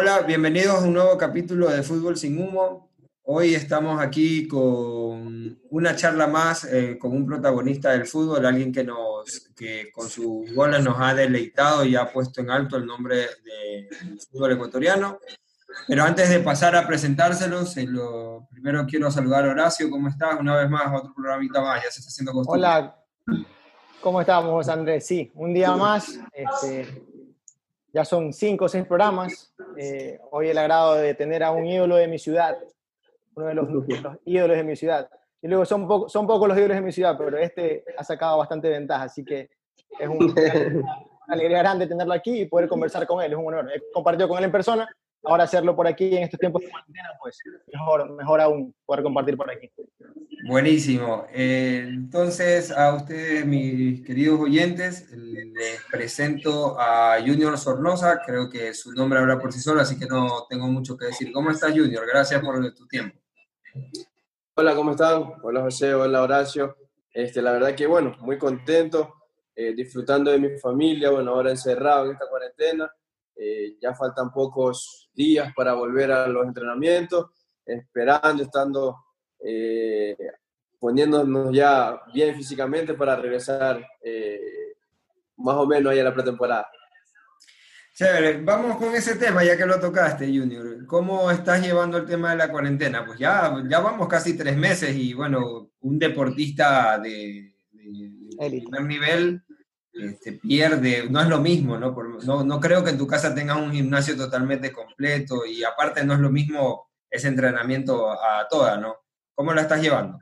Hola, bienvenidos a un nuevo capítulo de Fútbol sin Humo. Hoy estamos aquí con una charla más eh, con un protagonista del fútbol, alguien que, nos, que con sus goles nos ha deleitado y ha puesto en alto el nombre del fútbol ecuatoriano. Pero antes de pasar a presentárselos, lo, primero quiero saludar a Horacio. ¿Cómo estás? Una vez más, otro programita más, ya se está haciendo costumbre. Hola, ¿cómo estamos, Andrés? Sí, un día más. Este, ya son cinco o seis programas. Eh, hoy el agrado de tener a un ídolo de mi ciudad, uno de los, ídolos de mi ciudad. Y luego son, son pocos los ídolos de mi ciudad, pero este ha sacado bastante ventaja, así que es un, una alegría grande tenerlo aquí y poder conversar con él, es un honor. He compartido con él en persona ahora hacerlo por aquí en estos tiempos de cuarentena, pues mejor, mejor aún poder compartir por aquí. Buenísimo. Eh, entonces, a ustedes, mis queridos oyentes, les presento a Junior Sornosa. Creo que su nombre habla por sí solo, así que no tengo mucho que decir. ¿Cómo estás, Junior? Gracias por tu tiempo. Hola, ¿cómo están? Hola, José. Hola, Horacio. Este, la verdad que, bueno, muy contento, eh, disfrutando de mi familia, bueno, ahora encerrado en esta cuarentena. Eh, ya faltan pocos días para volver a los entrenamientos, esperando, estando eh, poniéndonos ya bien físicamente para regresar eh, más o menos ahí a la pretemporada. Chévere, vamos con ese tema ya que lo tocaste, Junior. ¿Cómo estás llevando el tema de la cuarentena? Pues ya, ya vamos casi tres meses y bueno, un deportista de, de primer nivel este, pierde, no es lo mismo, ¿no? ¿no? No creo que en tu casa tengas un gimnasio totalmente completo y aparte no es lo mismo ese entrenamiento a toda, ¿no? ¿Cómo la estás llevando?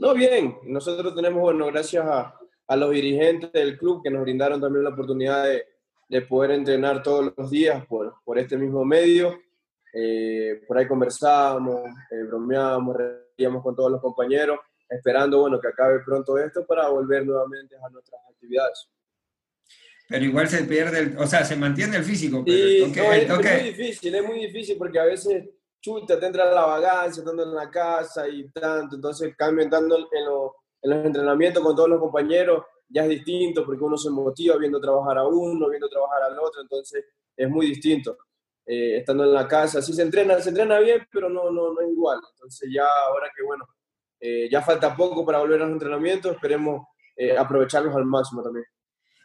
No, bien. Nosotros tenemos, bueno, gracias a, a los dirigentes del club que nos brindaron también la oportunidad de, de poder entrenar todos los días por, por este mismo medio. Eh, por ahí conversábamos, eh, bromeábamos, reíamos con todos los compañeros esperando bueno, que acabe pronto esto para volver nuevamente a nuestras actividades. Pero igual se pierde, el, o sea, se mantiene el físico. Pero sí, es, muy difícil, es muy difícil porque a veces chuta, te entra la vagancia estando en la casa y tanto, entonces cambio estando en, en los entrenamientos con todos los compañeros, ya es distinto porque uno se motiva viendo trabajar a uno, viendo trabajar al otro, entonces es muy distinto. Eh, estando en la casa, sí se entrena, se entrena bien, pero no, no, no es igual. Entonces ya ahora que bueno, eh, ya falta poco para volver a los entrenamientos, esperemos eh, aprovecharlos al máximo también.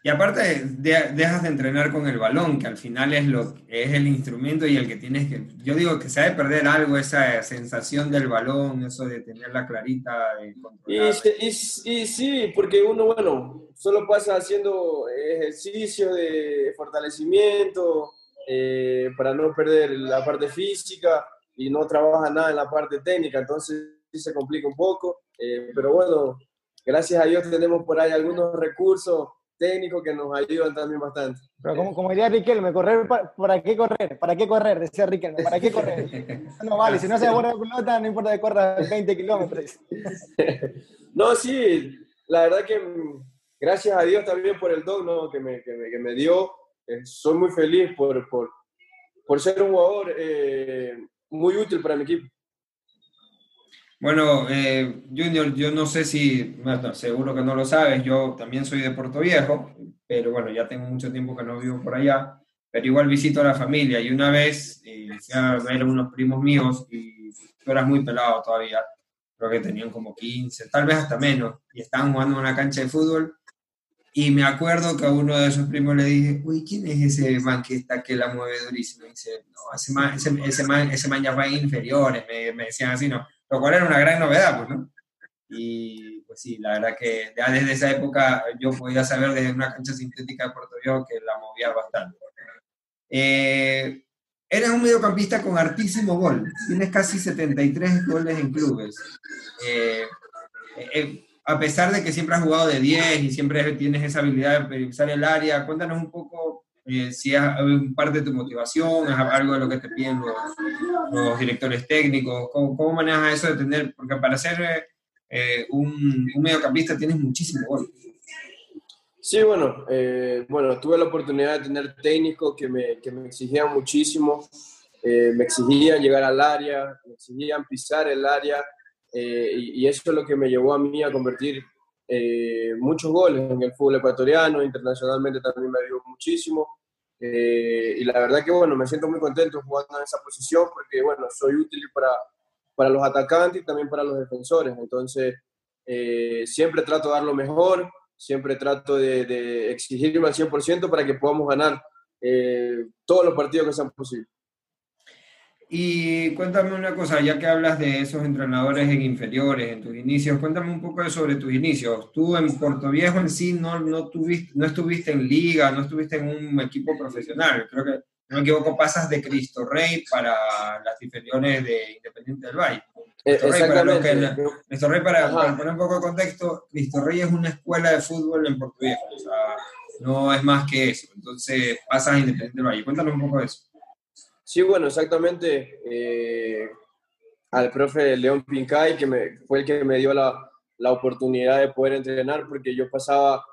Y aparte, dejas de entrenar con el balón, que al final es, lo, es el instrumento y el que tienes que... Yo digo que se ha de perder algo, esa sensación del balón, eso de tenerla clarita. Y, y, y, sí, porque uno, bueno, solo pasa haciendo ejercicio de fortalecimiento eh, para no perder la parte física y no trabaja nada en la parte técnica, entonces se complica un poco, eh, pero bueno, gracias a Dios tenemos por ahí algunos recursos técnicos que nos ayudan también bastante. Pero como, como diría Riquelme, correr para, qué correr? ¿Para qué correr? Decía Riquelme, ¿para qué correr? No vale, si no se aborda la pelota, no importa que corras 20 kilómetros. no, sí, la verdad que gracias a Dios también por el don ¿no? que, me, que, me, que, me, dio. Eh, soy muy feliz por, por, por ser un jugador eh, muy útil para mi equipo. Bueno, eh, Junior, yo no sé si, bueno, seguro que no lo sabes, yo también soy de Puerto Viejo, pero bueno, ya tengo mucho tiempo que no vivo por allá, pero igual visito a la familia y una vez eh, fui a ver unos primos míos y tú eras muy pelado todavía, creo que tenían como 15, tal vez hasta menos, y estaban jugando en una cancha de fútbol y me acuerdo que a uno de esos primos le dije, uy, ¿quién es ese man que está que la mueve durísimo? Y dice, no, ese man, ese, ese man, ese man ya va inferiores, me, me decían así, ¿no? Lo cual era una gran novedad, pues, ¿no? Y pues sí, la verdad que ya desde esa época yo podía saber desde una cancha sintética de Puerto Rico que la movía bastante. Eh, eres un mediocampista con hartísimo gol, tienes casi 73 goles en clubes. Eh, eh, a pesar de que siempre has jugado de 10 y siempre tienes esa habilidad de periodizar el área, cuéntanos un poco eh, si es parte de tu motivación, es algo de lo que te piden los, directores técnicos, ¿Cómo, ¿cómo, manejas eso de tener, porque para ser eh, un, un, mediocampista tienes muchísimo gol. Sí, bueno, eh, bueno, tuve la oportunidad de tener técnicos que me, que me exigían muchísimo, me exigían llegar al área, me exigían pisar el área, y, y, eso es lo que me llevó a mí a convertir eh, muchos goles en el fútbol ecuatoriano, internacionalmente también me ayudó muchísimo. Eh, y la verdad que, bueno, me siento muy contento jugando en esa posición porque, bueno, soy útil para, para los atacantes y también para los defensores. Entonces, eh, siempre trato de dar lo mejor, siempre trato de, de exigirme al 100% para que podamos ganar todos los partidos que sean posibles. Y cuéntame una cosa, ya que hablas de esos entrenadores en inferiores, en tus inicios, cuéntame un poco sobre tus inicios. Tú en Puerto Viejo en sí no, no, tuviste, no estuviste en liga, no estuviste en un equipo profesional. Creo que, no me equivoco, pasas de Cristo Rey para las inferiores de Independiente del Valle. Eh, Cristo Rey, para, que- Cristo Rey, para, para poner un poco de contexto, Cristo Rey es una escuela de fútbol en Puerto Viejo, o sea, no es más que eso. Entonces pasas a Independiente del Valle. Cuéntanos un poco de eso. Sí, bueno, exactamente. eh, al profe León Pincay, que fue el que me dio la, la oportunidad de poder entrenar, porque yo pasaba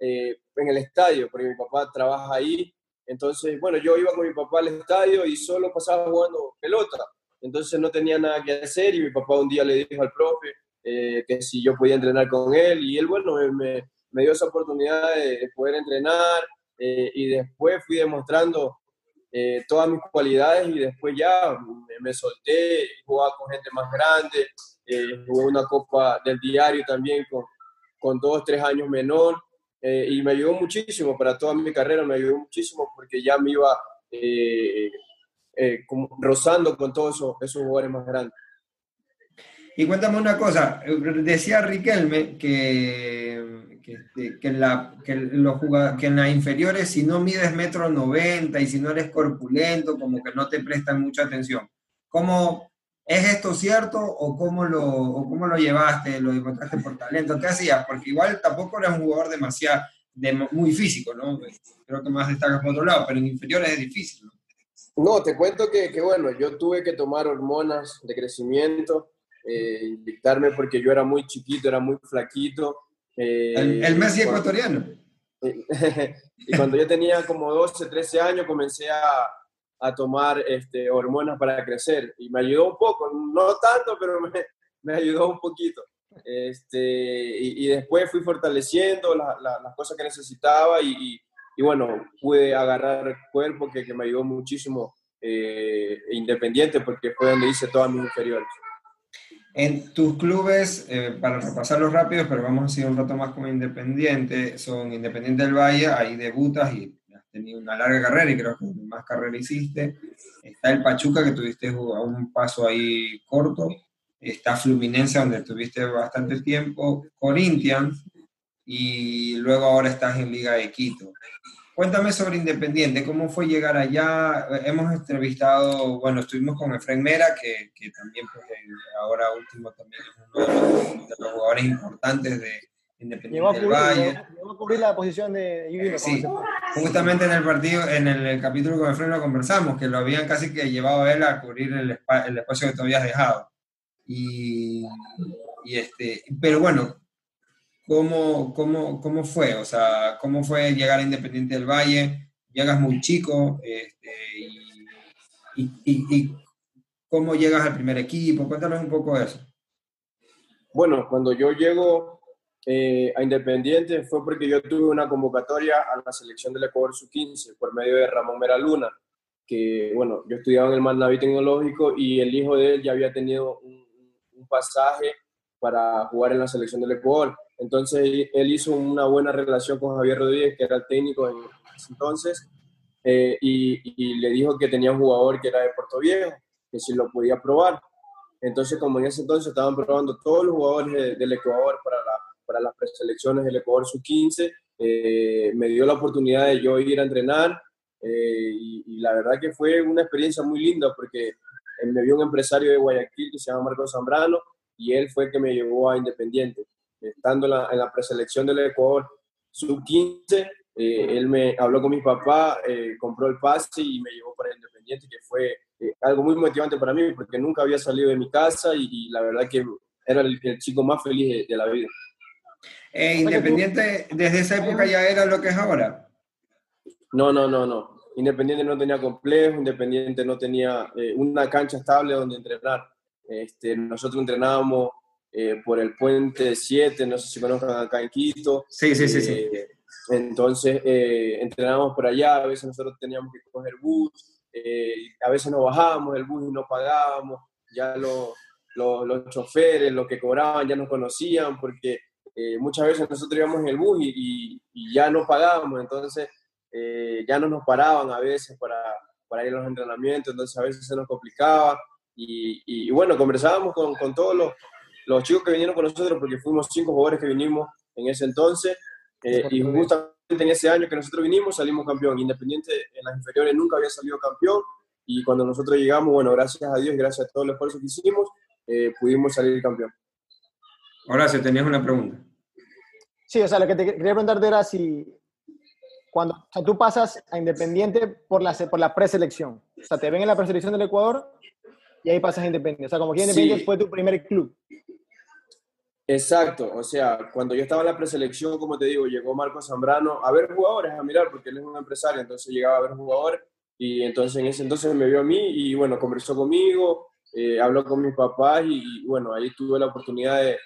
eh, en el estadio, porque mi papá trabaja ahí. Entonces, bueno, yo iba con mi papá al estadio y solo pasaba jugando pelota. Entonces no tenía nada que hacer y mi papá un día le dijo al profe eh, que si yo podía entrenar con él y él, bueno, me- me, dio esa oportunidad de, de poder entrenar eh, y después fui demostrando eh, todas mis cualidades y después ya me, me solté, jugaba con gente más grande, eh, jugué una copa del diario también con, con dos, tres años menor eh, y me ayudó muchísimo para toda mi carrera, me ayudó muchísimo porque ya me iba eh, eh, como rozando con todos esos, esos jugadores más grandes. Y cuéntame una cosa, decía Riquelme que, que, este, que la, que, los que en las inferiores si no mides metro noventa y si no eres corpulento, como que no te prestan mucha atención. ¿Cómo, ¿Es esto cierto o cómo, lo, o cómo lo llevaste? ¿Lo encontraste por talento? ¿Qué hacías? Porque igual tampoco eres un jugador demasiado, de, muy físico, ¿no? Creo que más destacas por otro lado, pero en inferiores es difícil, ¿no? No, te cuento que, que, bueno, yo tuve que tomar hormonas de crecimiento, eh, inyectarme porque yo era muy chiquito, era muy flaquito. Eh, El, el Messi cuando- ecuatoriano. y cuando yo tenía como 12, 13 años comencé a, a tomar este, hormonas para crecer y me ayudó un poco, no tanto, pero me, me ayudó un poquito. Este, y, y después fui fortaleciendo la- la- las cosas que necesitaba y, y- y bueno, pude agarrar cuerpo que, que me ayudó muchísimo eh, independiente porque fue donde hice todas mis inferiores. En tus clubes, eh, para repasarlos rápidos, pero vamos a seguir un rato más como Independiente, son Independiente del Valle, ahí debutas y has tenido una larga carrera y creo que más carrera hiciste. Está el Pachuca, que tuviste a un paso ahí corto. Está Fluminense, donde tuviste bastante tiempo. Corinthians, y luego ahora estás en Liga de Quito. Cuéntame sobre Independiente, ¿cómo fue llegar allá? Hemos entrevistado, bueno, estuvimos con Efraín Mera, que, que también pues, eh, ahora último también es uno de los, de los jugadores importantes de Llegó a, Independiente del cubrir, Valle. llegó- llegó a cubrir la posición de Yubino. Sí, justamente en el partido, en el, el capítulo con Efraín lo conversamos, que lo habían casi que llevado a él a cubrir el, el espacio que tú habías dejado. Y, y este, pero bueno, ¿cómo, cómo, ¿cómo fue? O sea, ¿cómo fue llegar a Independiente del Valle? Llegas muy chico, este, y, y, y- cómo llegas al primer equipo. Cuéntanos un poco de eso. Bueno, cuando yo llego eh, a Independiente fue porque yo tuve una convocatoria a la selección del Ecuador Sub-15 por medio de Ramón Mera Luna, que bueno, yo estudiaba en el Manaví Tecnológico y el hijo de él ya había tenido un, un pasaje para jugar en la selección del Ecuador. Entonces él hizo una buena relación con Javier Rodríguez, que era el técnico en ese entonces, eh, y, le dijo que tenía un jugador que era de Puerto Viejo, que si lo podía probar. Entonces, como en ese entonces estaban probando todos los jugadores de- del Ecuador para, la- para las preselecciones del Ecuador sub-15, eh, me dio la oportunidad de yo ir a entrenar eh, y, y la verdad que fue una experiencia muy linda porque me vio un empresario de Guayaquil que se llama Marcos Zambrano y él fue el que me llevó a Independiente. Estando en la, en la preselección del Ecuador sub-15, eh, él me habló con mi papá, eh, compró el pase y me llevó para Independiente, que fue eh, algo muy motivante para mí porque nunca había salido de mi casa y, y la verdad que era el, el chico más feliz de, de la vida. Eh, Independiente, desde esa época ya era lo que es ahora. No, no, no, no. Independiente no tenía complejo, Independiente no tenía eh, una cancha estable donde entrenar. Este, nosotros entrenábamos eh, por el puente 7, no sé si conozcan acá en Quito. Sí, sí, sí, sí. Eh, Entonces, eh, entrenábamos por allá, a veces nosotros teníamos que coger bus, eh, a veces nos bajábamos del bus y no pagábamos, ya los, los choferes, los que cobraban ya nos conocían, porque eh, muchas veces nosotros íbamos en el bus y, ya no pagábamos, entonces ya no nos paraban a veces para, para, ir a los entrenamientos, entonces a veces se nos complicaba. Y, y bueno, conversábamos con, con todos los, los, chicos que vinieron con nosotros, porque fuimos cinco jugadores que vinimos en ese entonces, eh, y justamente en ese año que nosotros vinimos salimos campeón. Independiente en las inferiores nunca había salido campeón, y cuando nosotros llegamos, bueno, gracias a Dios, gracias a todo el esfuerzo que hicimos, pudimos salir campeón. Horacio, tenías una pregunta. Sí, o sea, lo que te quería preguntarte era si cuando o sea, tú pasas a Independiente por la, por la preselección, o sea, te ven en la preselección del Ecuador y ahí pasas a Independiente. O sea, como que Independiente fue tu primer club. Exacto, o sea, cuando yo estaba en la preselección, como te digo, llegó Marco Zambrano a ver jugadores, a mirar, porque él es un empresario, entonces llegaba a ver jugadores y entonces en ese entonces me vio a mí y bueno, conversó conmigo, eh, habló con mis papás y, y, bueno, ahí tuve la oportunidad de,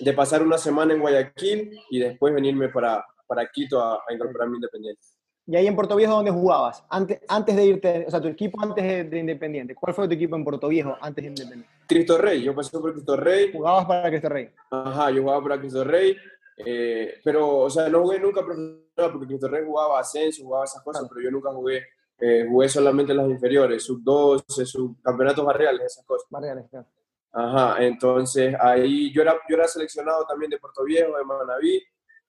de pasar una semana en Guayaquil y después venirme para, para Quito a, a incorporarme Independiente. ¿Y ahí en Puerto Viejo dónde jugabas? Antes, antes de irte, o sea, tu equipo antes de, Independiente. ¿Cuál fue tu equipo en Puerto Viejo antes de Independiente? Cristo Rey, yo pasé por Cristo Rey. ¿Jugabas para Cristo Rey? Ajá, yo jugaba para Cristo Rey. Eh, pero, o sea, no jugué nunca profesional porque Cristo Rey jugaba ascenso, jugaba esas cosas, pero yo nunca jugué. Eh, jugué solamente las inferiores, sub-12, sub-campeonatos barriales, esas cosas. Barriales, claro. Ajá, entonces ahí yo era, yo era seleccionado también de Puerto Viejo, de Manaví,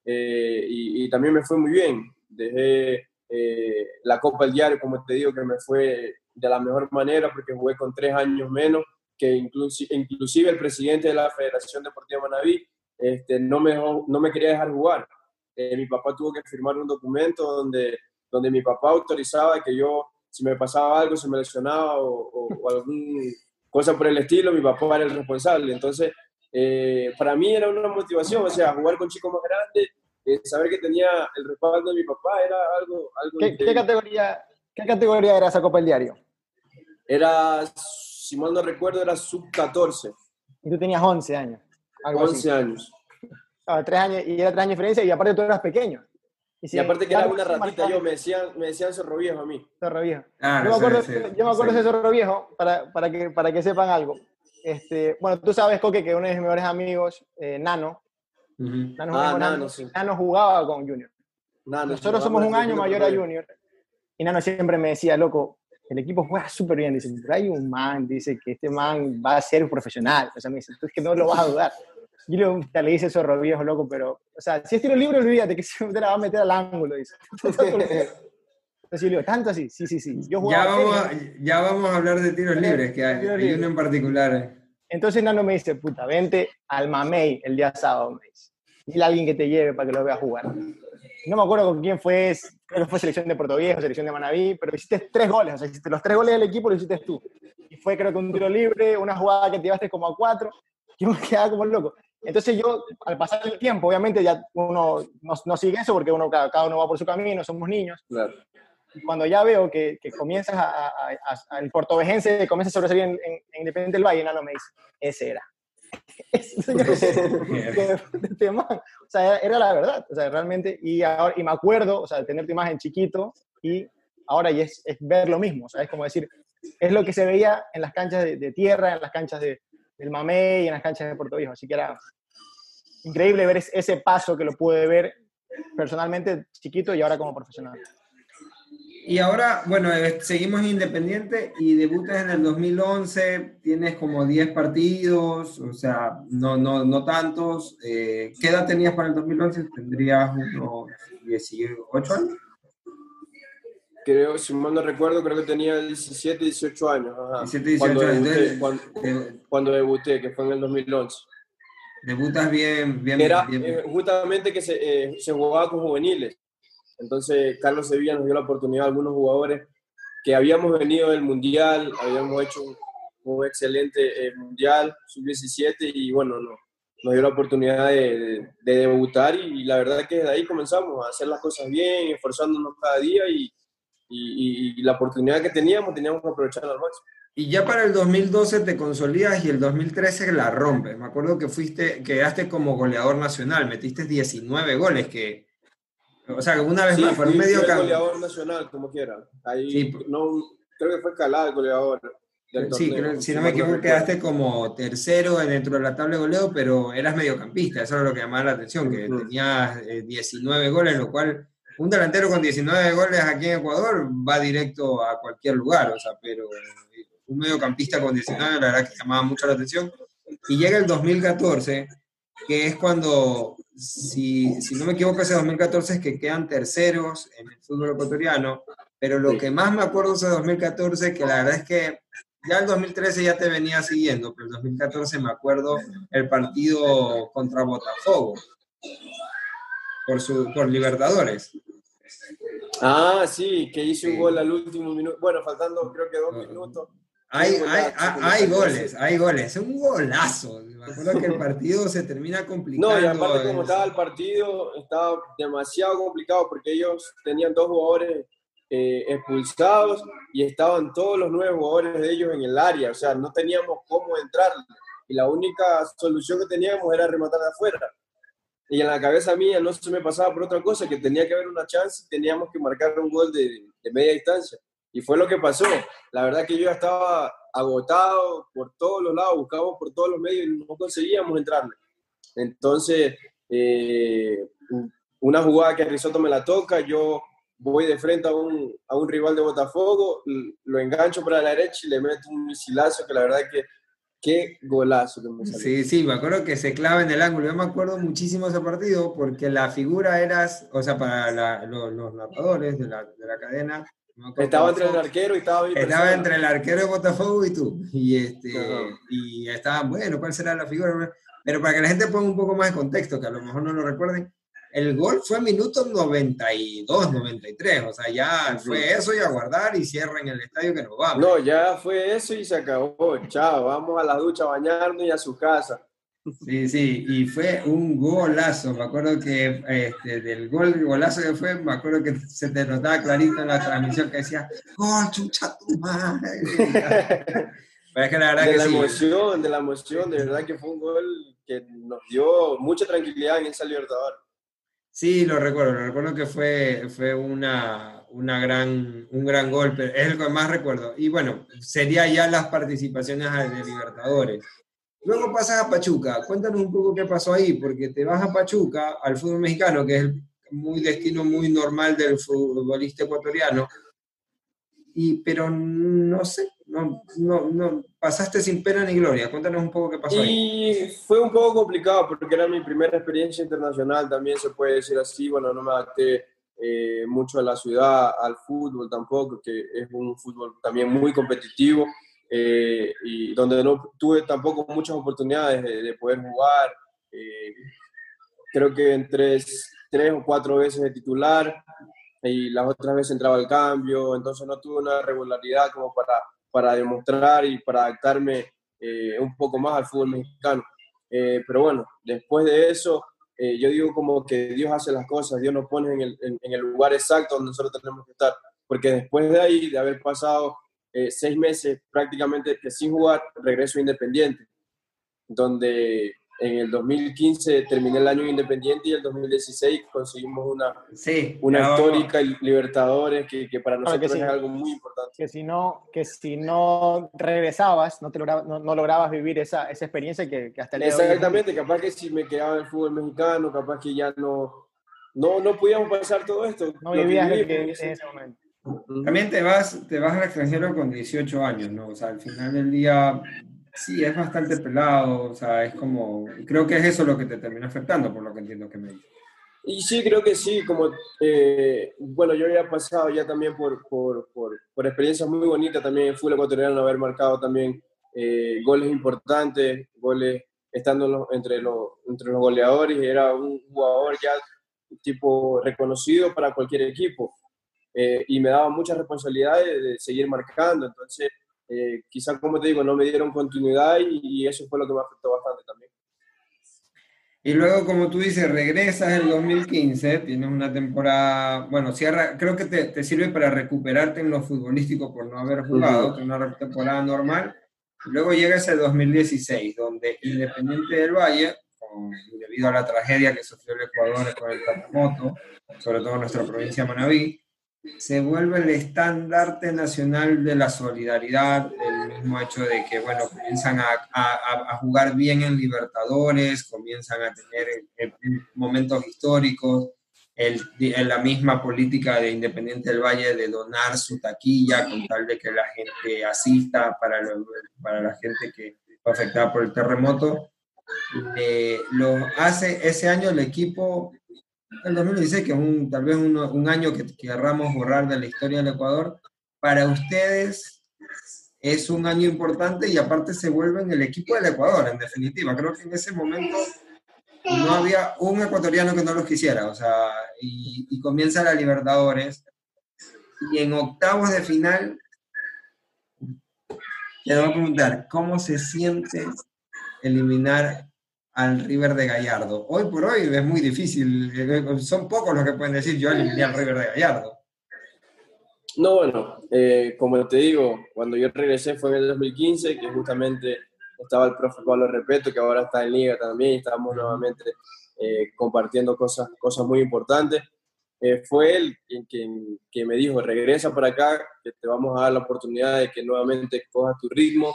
eh, y, también me fue muy bien. Dejé eh, la Copa del Diario, como te digo, que me fue de la mejor manera porque jugué con tres años menos, que inclusive, el presidente de la Federación Deportiva Manaví este, no, me, no me quería dejar jugar. Eh, mi papá tuvo que firmar un documento donde, donde mi papá autorizaba que yo, si me pasaba algo, si me lesionaba o, o algún cosas por el estilo, mi papá era el responsable. Entonces, eh, para mí era una motivación, o sea, jugar con chicos más grandes, eh, saber que tenía el respaldo de mi papá era algo... algo ¿Qué, categoría, ¿Qué categoría era esa Copa del Diario? Era, si mal no recuerdo, era sub-14. Y tú tenías 11 años. 11 años. Ah, tres años. Y era tres años de diferencia y aparte tú eras pequeño. Y, aparte que era una ratita, yo me decían, me decían zorro viejo a mí. Zorro viejo. Ah, yo, me acuerdo, yo me acuerdo de ese zorro viejo, para, para, que, para que sepan algo. Este, bueno, tú sabes, Coque, que uno de mis mejores amigos, eh, Nano, Nano, ah, Nano, Nano, jugaba con Junior. Nosotros somos un año mayor a Junior. Y Nano siempre me decía, loco, el equipo juega súper bien. Dice, pero hay un man, dice que este man va a ser profesional. O sea, me dice, tú es que no lo vas a dudar. Y le, le dice zorro viejo, loco, pero, o sea, si es tiro libre, olvídate que se te la va a meter al ángulo, dice. Entonces yo le digo, ¿tanto así? Sí, sí, sí. Yo ya, vamos a, ya vamos a hablar de tiros libres, que hay, hay uno en particular. Entonces Nano me dice, puta, vente al Mamey el día sábado, me dice. Dile a alguien que te lleve para que lo vea jugar. No me acuerdo con quién fue, creo que fue selección de Puerto Viejo, selección de Manaví, pero hiciste tres goles, o sea, hiciste los tres goles del equipo lo hiciste tú. Y fue creo que un tiro libre, una jugada que te llevaste como a cuatro, yo me quedaba como loco. Entonces yo, al pasar el tiempo, obviamente ya uno no, sigue eso porque uno, cada, uno va por su camino, somos niños. Claro. Cuando ya veo que, que comienzas a, a, el portovejense comienza a sobresalir en, en, Independiente del Valle, no me dice, ese era. O sea, era la verdad, o sea, realmente, y, ahora, y me acuerdo, o sea, de tener tu imagen chiquito y ahora y es, es, ver lo mismo, o sea, es como decir, es lo que se veía en las canchas de, de tierra, en las canchas de, del Mamé y en las canchas de Puerto Viejo, así que era increíble ver ese paso que lo pude ver personalmente chiquito y ahora como profesional. Y ahora, bueno, eh, seguimos Independiente y debutas en el 2011, tienes como 10 partidos, o sea, no, no, no tantos. Eh, ¿Qué edad tenías para el 2011? ¿Tendrías unos 18 años? Creo, si mal no recuerdo, creo que tenía 17, 18 años. 17, 18 cuando años. Debuté, cuando, eh, cuando, debuté, que fue en el 2011. Debutas bien, bien. Era bien, eh, justamente que se, eh, se, jugaba con juveniles. Entonces, Carlos Sevilla nos dio la oportunidad a algunos jugadores que habíamos venido del Mundial, habíamos hecho un, excelente eh, Mundial, sub-17, y bueno, no, nos dio la oportunidad de, de, debutar y, la verdad que desde ahí comenzamos a hacer las cosas bien, esforzándonos cada día y la oportunidad que teníamos, teníamos que aprovecharla al máximo. Y ya para el 2012 te consolidas y el 2013 la rompes. Me acuerdo que fuiste, quedaste como goleador nacional, metiste 19 goles, que O sea, una vez más, por un medio campo. goleador nacional, como quiera. Ahí, no, creo que fue Calada el goleador. sí, creo, si no me equivoco, quedaste como tercero dentro de la tabla de goleo, pero eras mediocampista, eso es lo que llamaba la atención, que tenías 19 eh, goles, lo cual un delantero con 19 goles aquí en Ecuador va directo a cualquier lugar, o sea, pero un mediocampista con 19, la verdad que llamaba mucho la atención. Y llega el 2014, que es cuando, si, si no me equivoco, ese 2014 es que quedan terceros en el fútbol ecuatoriano, pero lo que más me acuerdo de ese 2014, que la verdad es que ya el 2013 ya te venía siguiendo, pero el 2014 me acuerdo el partido contra Botafogo por, su, por Libertadores. Ah, sí, que hice un gol al último minuto. Bueno, faltando creo que dos minutos. Hay, hay, hay, goles, hay goles. Es un golazo. Me acuerdo que el partido se termina complicando. No, y aparte como estaba el partido, estaba demasiado complicado porque ellos tenían dos jugadores eh, expulsados y estaban todos los nueve jugadores de ellos en el área. O sea, no teníamos cómo entrar. Y la única solución que teníamos era rematar de afuera y en la cabeza mía no se me pasaba por otra cosa, que tenía que haber una chance y teníamos que marcar un gol de, de, media distancia. Y fue lo que pasó. La verdad que yo ya estaba agotado por todos los lados, buscábamos por todos los medios y no conseguíamos entrarle. Entonces, eh, una jugada que Risotto me la toca, yo voy de frente a un, a un rival de Botafogo, lo engancho para la derecha y le meto un misilazo que la verdad que Qué golazo. Sí, sí, me acuerdo que se clava en el ángulo. Yo me acuerdo muchísimo ese partido porque la figura eras, o sea, para los, narradores de la, de la cadena. Estaba entre el arquero y estaba Estaba entre el arquero de Botafogo y tú. Y, este, y estaban, bueno, ¿cuál será la figura? Pero para que la gente ponga un poco más de contexto, que a lo mejor no lo recuerden, el gol fue en minutos 92, 93, o sea, ya fue eso y a guardar y cierren el estadio que nos vamos. No, ya fue eso y se acabó, chao, vamos a la ducha a bañarnos y a su casa. Sí, sí, y fue un golazo, me acuerdo que este, del gol, el golazo que fue, me acuerdo que se te notaba clarito en la transmisión que decía, ¡Gol, chucha tu madre! es que la verdad de la emoción, de la emoción, de verdad que fue un gol que nos dio mucha tranquilidad en esa Libertadores. Sí, lo recuerdo, lo recuerdo que fue, fue una, una gran, un gran golpe, es el que más recuerdo. Y bueno, sería ya las participaciones de Libertadores. Luego pasas a Pachuca, cuéntanos un poco qué pasó ahí, porque te vas a Pachuca, al fútbol mexicano, que es el muy destino muy normal del futbolista ecuatoriano, y, pero no sé, no, no, no, pasaste sin pena ni gloria. Cuéntanos un poco qué pasó. Y fue un poco complicado porque era mi primera experiencia internacional, también se puede decir así. Bueno, no me adapté eh, mucho a la ciudad, al fútbol tampoco, que es un fútbol también muy competitivo eh, y donde no tuve tampoco muchas oportunidades de, poder jugar. Eh, creo que en tres, tres o cuatro veces de titular y las otras veces entraba al cambio, entonces no tuve una regularidad como para para demostrar y para adaptarme eh, un poco más al fútbol mexicano. Eh, pero bueno, después de eso, eh, yo digo como que Dios hace las cosas, Dios nos pone en el, en, el, lugar exacto donde nosotros tenemos que estar, porque después de ahí, de haber pasado seis meses prácticamente que sin jugar, regreso a Independiente, donde en el 2015 terminé el año independiente y en el 2016 conseguimos una, sí, una histórica Libertadores que, que para nosotros es algo muy importante. Que si no, que si no regresabas, no, te no, no, lograbas vivir esa, esa experiencia que, que hasta el día Exactamente, capaz que si me quedaba en el fútbol mexicano, capaz que ya no, no, no podíamos pasar todo esto. No vivías en ese momento. También te vas, te vas al extranjero con 18 años, ¿no? O sea, al final del día Sí, es bastante pelado, o sea, es como, creo que es eso lo que te termina afectando, por lo que entiendo que me dices. Y sí, creo que sí, como, eh, bueno, yo había pasado ya también por, por, por, por experiencias muy bonitas también en fútbol ecuatoriano, haber marcado también eh, goles importantes, goles estando entre, los, entre los goleadores, era un jugador ya tipo reconocido para cualquier equipo eh, y me daba muchas responsabilidades de seguir marcando, entonces eh, quizás, como te digo, no me dieron continuidad y, eso fue lo que me afectó bastante también. Y luego, como tú dices, regresas en 2015, tienes una temporada, bueno, cierra, creo que te, te sirve para recuperarte en lo futbolístico por no haber jugado, una temporada normal. Luego llega ese 2016, donde Independiente del Valle, debido a la tragedia que sufrió el Ecuador con el terremoto, sobre todo en nuestra provincia de Manabí, se vuelve el estandarte nacional de la solidaridad, el mismo hecho de que, bueno, comienzan a, jugar bien en Libertadores, comienzan a tener eh, momentos históricos, el, la misma política de Independiente del Valle de donar su taquilla con tal de que la gente asista para, para la gente que fue afectada por el terremoto. Eh, lo hace ese año el equipo el 2016, que un, tal vez un, un año que querramos borrar de la historia del Ecuador, para ustedes es un año importante y aparte se vuelven el equipo del Ecuador, en definitiva. Creo que en ese momento no había un ecuatoriano que no los quisiera, o sea, y, y comienza la Libertadores. Y en octavos de final, le voy a preguntar, ¿cómo se siente eliminar al River de Gallardo. Hoy por hoy es muy difícil, eh, son pocos los que pueden decir yo al River de Gallardo. No, bueno, eh, como te digo, cuando yo regresé fue en el 2015, que justamente estaba el profe Pablo Repeto, que ahora está en Liga también, y estábamos nuevamente eh, compartiendo cosas, cosas muy importantes. fue él quien, que me dijo, regresa para acá, que te vamos a dar la oportunidad de que nuevamente cojas tu ritmo,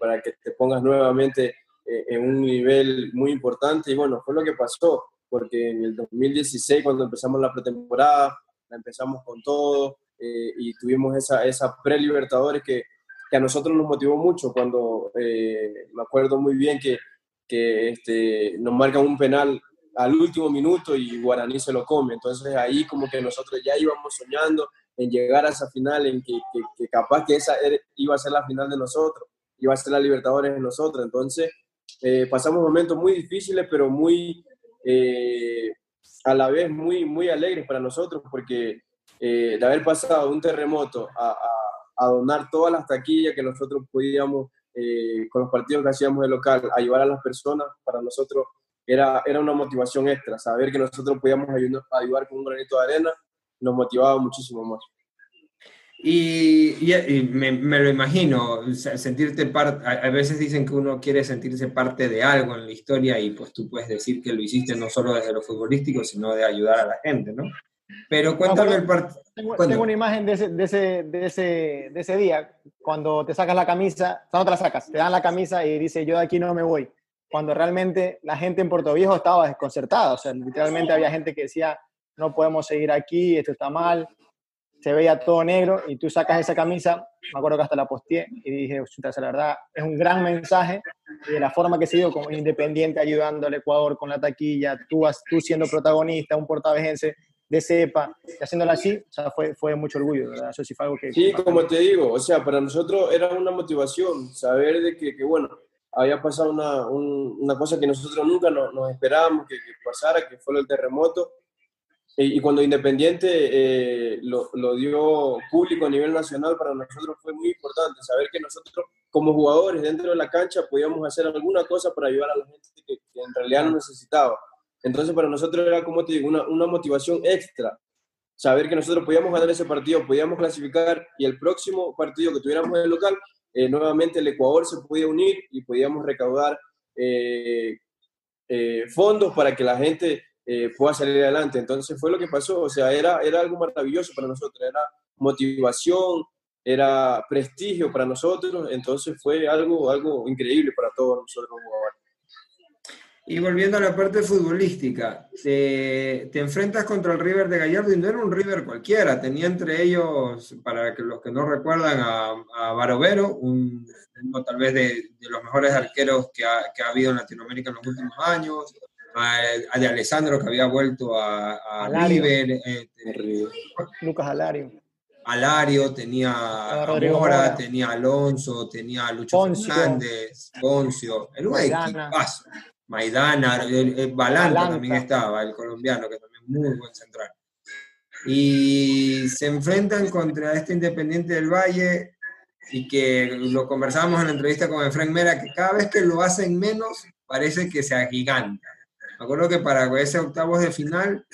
para que te pongas nuevamente en un nivel muy importante y bueno, fue lo que pasó, porque en el 2016 cuando empezamos la pretemporada, la empezamos con todo eh, y tuvimos esa, esa pre-libertadores que, que, a nosotros nos motivó mucho cuando eh, me acuerdo muy bien que, que este, nos marcan un penal al último minuto y Guaraní se lo come. Entonces ahí como que nosotros ya íbamos soñando en llegar a esa final, en que, que, que capaz que esa iba a ser la final de nosotros, iba a ser la Libertadores de nosotros. Entonces eh, pasamos momentos muy difíciles, pero muy, eh, a la vez muy, muy alegres para nosotros, porque eh, de haber pasado un terremoto a, a, donar todas las taquillas que nosotros podíamos, con los partidos que hacíamos de local, ayudar a las personas, para nosotros era, era una motivación extra. Saber que nosotros podíamos ayudar, ayudar con un granito de arena nos motivaba muchísimo más. Y, me, lo imagino, sentirte parte, a, veces dicen que uno quiere sentirse parte de algo en la historia y pues tú puedes decir que lo hiciste no solo desde lo futbolístico, sino de ayudar a la gente, ¿no? Pero cuéntame el partido. Tengo, una imagen de ese, de, ese, de, ese, de ese día, cuando te sacas la camisa, no te la sacas, te dan la camisa y dice yo de aquí no me voy. Cuando realmente la gente en Puerto Viejo estaba desconcertada, o sea, literalmente había gente que decía no podemos seguir aquí, esto está mal, se veía todo negro y tú sacas esa camisa, me acuerdo que hasta la posteé y dije, la verdad, es un gran mensaje y de la forma que se dio como independiente ayudando al Ecuador con la taquilla, tú, tú siendo protagonista, un portavejense de cepa, y haciéndolo así, o sea, fue, fue mucho orgullo, ¿verdad? Eso sí fue algo que... Sí, como te digo, o sea, para nosotros era una motivación saber de que, que bueno, había pasado una, una, cosa que nosotros nunca nos, nos esperábamos que, que pasara, que fue el terremoto, y cuando Independiente eh, lo, lo, dio público a nivel nacional, para nosotros fue muy importante saber que nosotros, como jugadores dentro de la cancha, podíamos hacer alguna cosa para ayudar a la gente que, en realidad no necesitaba. Entonces, para nosotros era, como te digo, una, una, motivación extra. Saber que nosotros podíamos ganar ese partido, podíamos clasificar y el próximo partido que tuviéramos en el local, eh, nuevamente el Ecuador se podía unir y podíamos recaudar eh, fondos para que la gente eh, pueda salir adelante. Entonces fue lo que pasó, o sea, era, era algo maravilloso para nosotros, era motivación, era prestigio para nosotros, entonces fue algo, algo increíble para todos nosotros. Y volviendo a la parte futbolística, te, te, enfrentas contra el River de Gallardo y no era un River cualquiera, tenía entre ellos, para los que no recuerdan, a, a Barovero, un, tal vez de, de, los mejores arqueros que ha, que ha habido en Latinoamérica en los últimos años, a, de Alessandro que había vuelto a, a River. Eh, Lucas Alario. Alario, tenía a Mora, tenía Alonso, tenía Lucho Fernández, Poncio, el Maidana, Maidana el, Balanta también estaba, el colombiano, que también muy buen central. Y se enfrentan contra este Independiente del Valle y que lo conversábamos en la entrevista con Efraín Mera, que cada vez que lo hacen menos parece que se agiganta. Me acuerdo que para ese octavos de final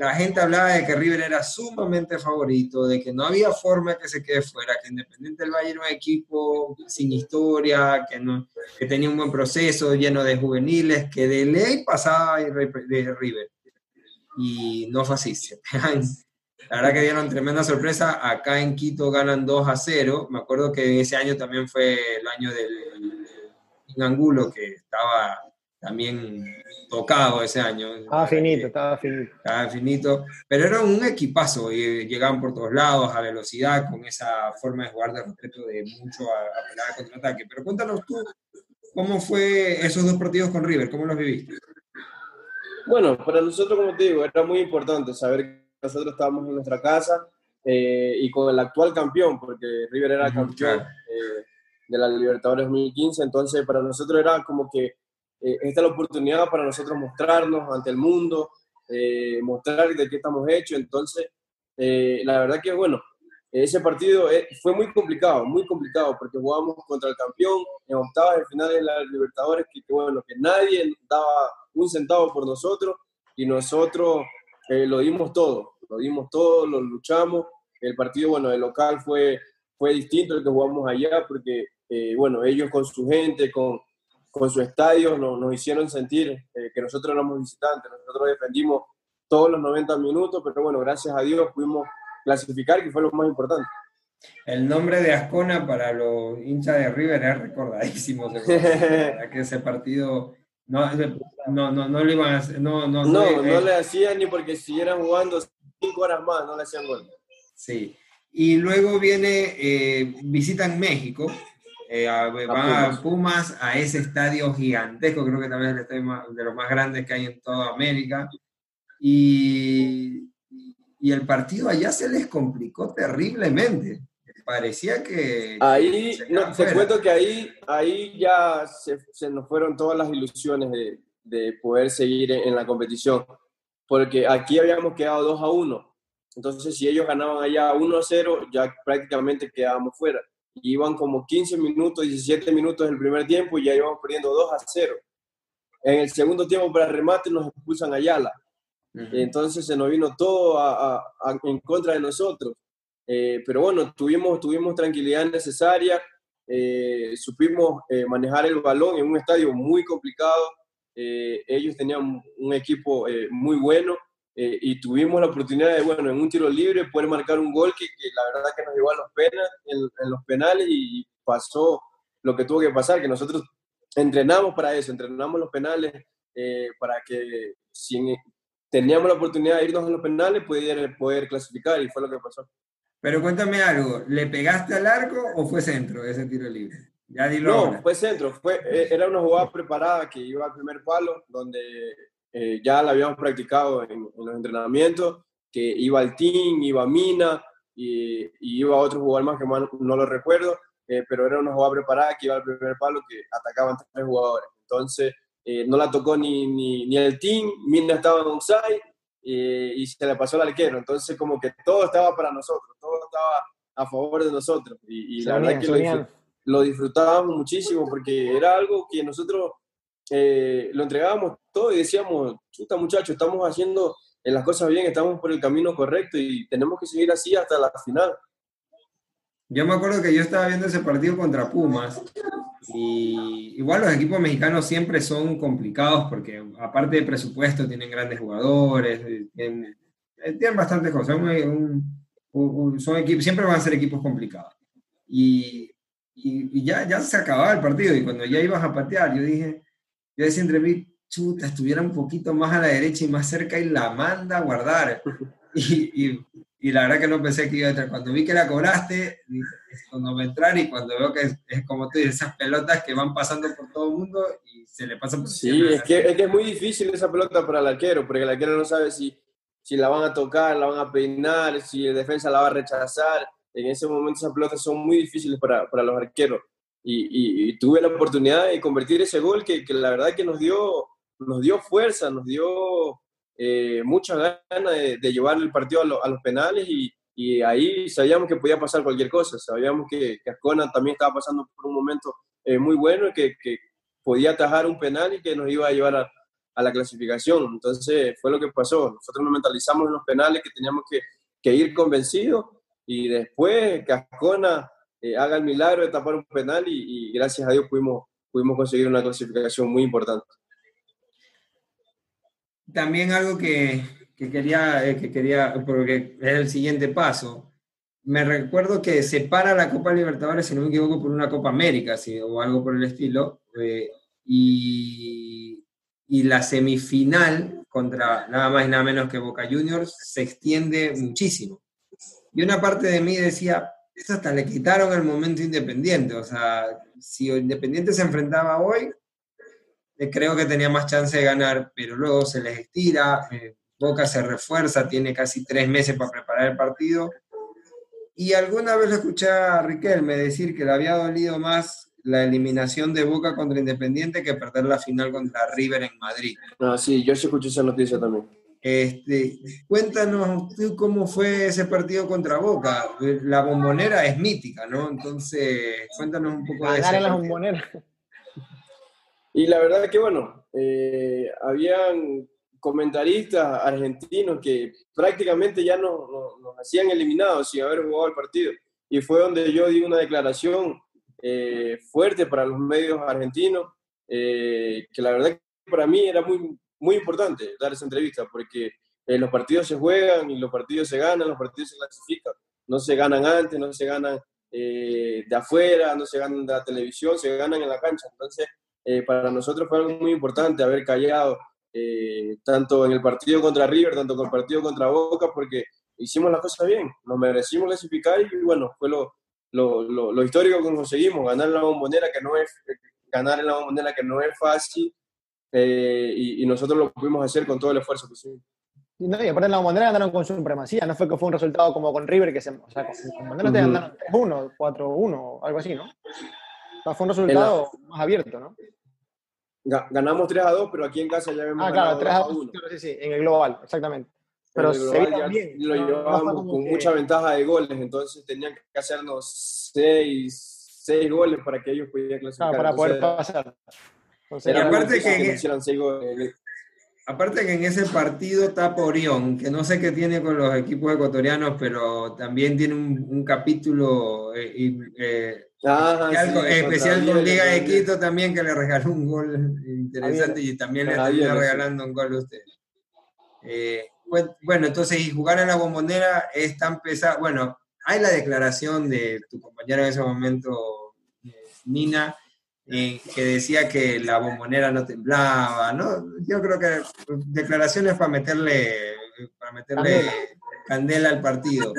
la gente hablaba de que River era sumamente favorito, de que no había forma que se quede fuera, que Independiente del Valle era un equipo sin historia, que, no, que tenía un buen proceso, lleno de juveniles, que de ley pasaba de River. Y no fue así. La verdad que dieron tremenda sorpresa. Acá en Quito ganan 2 a 0. Me acuerdo que ese año también fue el año del Angulo, que estaba también tocado ese año. Estaba finito, estaba finito. Estaba finito, pero era un equipazo, y llegaban por todos lados a velocidad, con esa forma de jugar de respeto de mucho a, a pelar contraataque. Pero cuéntanos tú, ¿cómo fue esos dos partidos con River? ¿Cómo los viviste? Bueno, para nosotros, como te digo, era muy importante saber que nosotros estábamos en nuestra casa eh, y con el actual campeón, porque River era campeón eh, de la Libertadores 2015, entonces para nosotros era como que eh, esta es la oportunidad para nosotros mostrarnos ante el mundo, eh, mostrar de qué estamos hechos. Entonces, eh, la verdad que, bueno, ese partido fue muy complicado, muy complicado, porque jugamos contra el campeón en octavas de finales de la Libertadores, que, bueno, que nadie daba un centavo por nosotros y nosotros lo dimos todo, lo dimos todo, lo luchamos. El partido, bueno, el local fue, fue distinto el que jugamos allá, porque, bueno, ellos con su gente, con, con su estadio nos, nos hicieron sentir eh, que nosotros éramos visitantes, nosotros defendimos todos los 90 minutos, pero bueno, gracias a Dios pudimos clasificar, que fue lo más importante. El nombre de Ascona para los hinchas de River es recordadísimo. que ese partido no, no, no, no le iban a no, no, no, no, le hacían ni porque siguieran jugando cinco horas más, no le hacían gol. Sí. Y luego viene, eh, visitan México, eh, van a Pumas a ese estadio gigantesco, creo que también es el estadio de los más grandes que hay en toda América. Y, y el partido allá se les complicó terriblemente. Parecía que... Ahí, no, te cuento que ahí, ahí ya se, se, nos fueron todas las ilusiones de, de poder seguir en, en, la competición, porque aquí habíamos quedado 2 a 1. Entonces, si ellos ganaban allá 1 a 0, ya prácticamente quedábamos fuera iban como 15 minutos, 17 minutos el primer tiempo y ya íbamos perdiendo 2 a 0. En el segundo tiempo, para remate, nos expulsan a Ayala. Entonces se nos vino todo a, en contra de nosotros. Eh, pero bueno, tuvimos, tuvimos tranquilidad necesaria, eh, supimos eh, manejar el balón en un estadio muy complicado. ellos tenían un equipo muy bueno eh, y tuvimos la oportunidad de, bueno, en un tiro libre poder marcar un gol que, la verdad que nos llevó a los, penas, en, los penales y pasó lo que tuvo que pasar, que nosotros entrenamos para eso, entrenamos los penales eh, para que si teníamos la oportunidad de irnos a los penales pudiera poder clasificar y fue lo que pasó. Pero cuéntame algo, ¿le pegaste al arco o fue centro ese tiro libre? Ya no, fue centro, fue, eh, era una jugada preparada que iba al primer palo, donde eh, ya la habíamos practicado en, los entrenamientos, que iba al team, iba a Mina y, iba a otro jugador más que no lo recuerdo, eh, pero era una jugada preparada que iba al primer palo que atacaban tres jugadores. Entonces eh, no la tocó ni, ni, ni, el team, Mina estaba en onside y se le pasó al arquero. Entonces como que todo estaba para nosotros, todo estaba a favor de nosotros y, la verdad que lo, lo disfrutábamos muchísimo porque era algo que nosotros eh, lo entregábamos todo y decíamos, chuta muchachos, estamos haciendo las cosas bien, estamos por el camino correcto y tenemos que seguir así hasta la final. Yo me acuerdo que yo estaba viendo ese partido contra Pumas y igual los equipos mexicanos siempre son complicados porque aparte de presupuesto tienen grandes jugadores, eh, tienen, eh, tienen bastantes cosas, son equipos, siempre van a ser equipos complicados. Y, y, y, ya, ya se acababa el partido y cuando ya ibas a patear, yo dije, yo decía entre mí, chuta, estuviera un poquito más a la derecha y más cerca y la manda a guardar. Y, y, y la verdad que no pensé que iba a entrar. Cuando vi que la cobraste, cuando me entrar y cuando veo que es, como tú dices, esas pelotas que van pasando por todo el mundo y se le pasan por Sí, es que, es que, es muy difícil esa pelota para el arquero, porque el arquero no sabe si, si la van a tocar, la van a peinar, si el defensa la va a rechazar. En ese momento esas pelotas son muy difíciles para, para los arqueros y, tuve la oportunidad de convertir ese gol que, que, la verdad que nos dio, nos dio fuerza, nos dio eh, mucha ganas de, llevar el partido a, los penales y, y, ahí sabíamos que podía pasar cualquier cosa, sabíamos que, que Ascona también estaba pasando por un momento eh, muy bueno y que, que, podía atajar un penal y que nos iba a llevar a, a la clasificación. Entonces fue lo que pasó. Nosotros nos mentalizamos en los penales que teníamos que, que ir convencidos y después Cascona eh, haga el milagro de tapar un penal y, gracias a Dios pudimos, pudimos conseguir una clasificación muy importante. También algo que, que quería, eh, que quería, porque es el siguiente paso. Me recuerdo que se para la Copa Libertadores, si no me equivoco, por una Copa América o algo por el estilo. Eh, y, y la semifinal contra nada más y nada menos que Boca Juniors se extiende muchísimo. Y una parte de mí decía, eso hasta le quitaron el momento independiente. O sea, si Independiente se enfrentaba hoy, eh, creo que tenía más chance de ganar, pero luego se les estira, eh, Boca se refuerza, tiene casi tres meses para preparar el partido. Y alguna vez le escuché a Riquelme decir que le había dolido más la eliminación de Boca contra Independiente que perder la final contra River en Madrid. Ah, sí, yo sí escuché esa noticia también. Este, cuéntanos tú cómo fue ese partido contra Boca. La bombonera es mítica, ¿no? Entonces, cuéntanos un poco de eso. la bombonera. Y la verdad que, bueno, eh, habían comentaristas argentinos que prácticamente ya nos, hacían eliminados sin haber jugado el partido. Y fue donde yo di una declaración eh, fuerte para los medios argentinos, eh, que la verdad que para mí era muy, muy importante dar esa entrevista, porque eh, los partidos se juegan y los partidos se ganan, los partidos se clasifican. No se ganan antes, no se ganan de afuera, no se ganan de la televisión, se ganan en la cancha. Entonces, para nosotros fue algo muy importante haber callado eh, tanto en el partido contra River, tanto con el partido contra Boca, porque hicimos las cosas bien, nos merecimos clasificar y bueno, fue lo, lo, lo, histórico que conseguimos, ganar la bombonera que no es, ganar en la bombonera que no es fácil eh, y, nosotros lo pudimos hacer con todo el esfuerzo posible. Y, no, y aparte en la bombonera ganaron con supremacía, no fue que fue un resultado como con River, que se, o sea, con, bombonera te ganaron 3-1, 4-1, algo así, ¿no? O sea, fue un resultado más abierto, ¿no? Ganamos 3 a 2, pero aquí en casa ya vemos. Ah, claro, 3 a 2. Sí, sí, en el global, exactamente. Pero global bien, lo llevábamos con mucha ventaja de goles, entonces tenían que hacernos 6, 6 goles para que ellos pudieran clasificar. Claro, para poder pasar. Entonces, y aparte que, que, que Aparte que en ese partido tapa Orión, que no sé qué tiene con los equipos ecuatorianos, pero también tiene un, capítulo eh, eh, especial, con Liga de Quito también, que le regaló un gol interesante y también le está regalando un gol a usted. Eh, bueno, entonces, y jugar en la bombonera es tan pesado. Bueno, hay la declaración de tu compañera en ese momento, Nina, eh, que decía que la bombonera no temblaba, ¿no? Yo creo que declaraciones para meterle, para meterle candela al partido.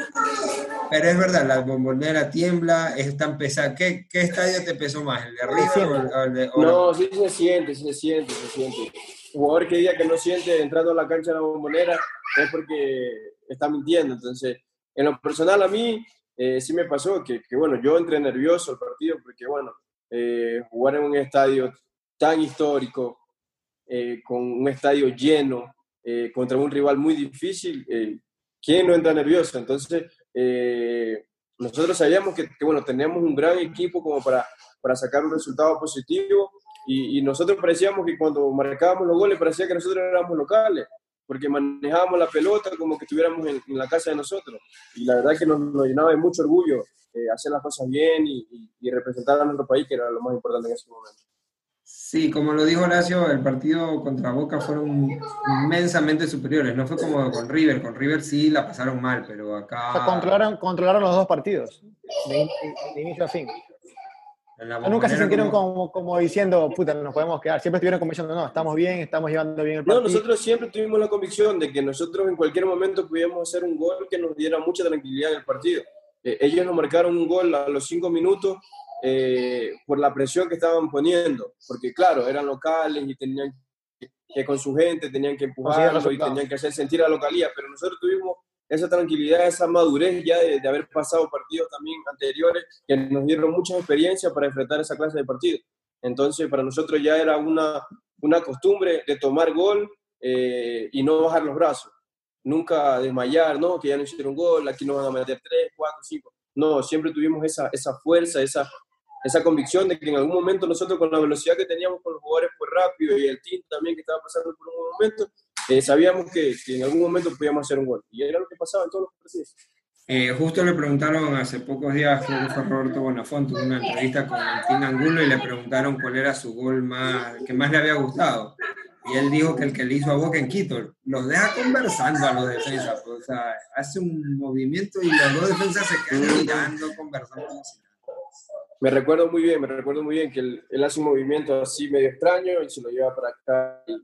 Pero es verdad, la bombonera tiembla, es tan pesada. ¿Qué, ¿Qué, estadio te pesó más, el de arriba o el de No, sí se siente, sí se siente, se siente. jugador que diga que no siente entrando a la cancha de la bombonera es porque está mintiendo. Entonces, en lo personal a mí eh, sí me pasó que, que, bueno, yo entré nervioso el partido porque, bueno, eh, jugar en un estadio tan histórico, eh, con un estadio lleno, eh, contra un rival muy difícil, ¿quién no entra nervioso? Entonces, nosotros sabíamos que, bueno, teníamos un gran equipo como para, para sacar un resultado positivo y, y, nosotros parecíamos que cuando marcábamos los goles parecía que nosotros éramos locales porque manejábamos la pelota como que estuviéramos en, la casa de nosotros. Y la verdad que nos, llenaba de mucho orgullo eh, hacer las cosas bien y, representar a nuestro país, que era lo más importante en ese momento. Sí, como lo dijo Horacio, el partido contra Boca fueron inmensamente superiores. No fue como con River. Con River sí la pasaron mal, pero acá. controlaron, controlaron los dos partidos, de inicio a fin nunca se sintieron como, como, diciendo, puta, nos podemos quedar. Siempre estuvieron como diciendo, no, estamos bien, estamos llevando bien el partido. No, nosotros siempre tuvimos la convicción de que nosotros en cualquier momento pudiéramos hacer un gol que nos diera mucha tranquilidad en el partido. Eh, ellos nos marcaron un gol a los cinco minutos eh, por la presión que estaban poniendo, porque claro, eran locales y tenían que, con su gente tenían que empujarlo y tenían que hacer sentir a la localía, pero nosotros tuvimos esa tranquilidad, esa madurez ya de, haber pasado partidos también anteriores que nos dieron mucha experiencia para enfrentar esa clase de partidos. Entonces, para nosotros ya era una, una costumbre de tomar gol eh, y no bajar los brazos. Nunca desmayar, ¿no? Que ya no hicieron gol, aquí nos van a meter tres, cuatro, cinco. No, siempre tuvimos esa, esa fuerza, esa, esa convicción de que en algún momento nosotros con la velocidad que teníamos con los jugadores por rápido y el team también que estaba pasando por un buen momento, eh, sabíamos que, que, en algún momento podíamos hacer un gol. Y era lo que pasaba en todos los partidos. Eh, justo le preguntaron hace pocos días, creo que fue Roberto Bonafonte, una entrevista con Team Angulo y le preguntaron cuál era su gol más, que más le había gustado. Y él dijo que el que le hizo a Boca en Quito, los deja conversando a los defensas, o sea, hace un movimiento y los dos defensas se quedan mirando, conversando. Me recuerdo muy bien, me recuerdo muy bien que él, él, hace un movimiento así medio extraño y se lo lleva para acá. Y,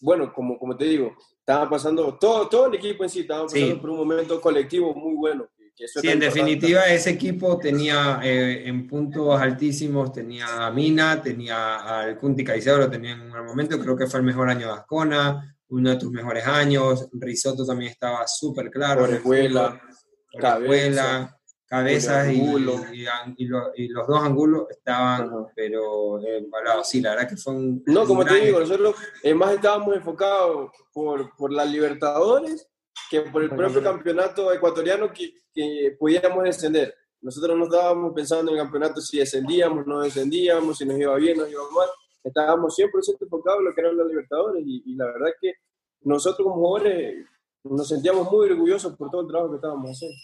bueno, como, como te digo, estaba pasando, todo, todo el equipo en sí estaba pasando sí. por un momento colectivo muy bueno. Que sí, en definitiva ese equipo tenía eh, en puntos altísimos, tenía a Mina, tenía al Kunti Caicedo, lo tenía en un momento, creo que fue el mejor año de Ascona, uno de tus mejores años, Risotto también estaba súper claro. Orejuela, Cabeza, Cabezas y, y, y, lo, y, los dos ángulos estaban, pero embalados. Sí, la verdad que fue un. No, un como te digo, nosotros eh, más estábamos enfocados por, por la Libertadores que por el propio campeonato ecuatoriano que, que pudiéramos descender. Nosotros no estábamos pensando en el campeonato si descendíamos, no descendíamos, si nos iba bien, nos iba mal. Estábamos 100% enfocados en lo que eran los Libertadores y, y la verdad que nosotros como jugadores nos sentíamos muy orgullosos por todo el trabajo que estábamos haciendo.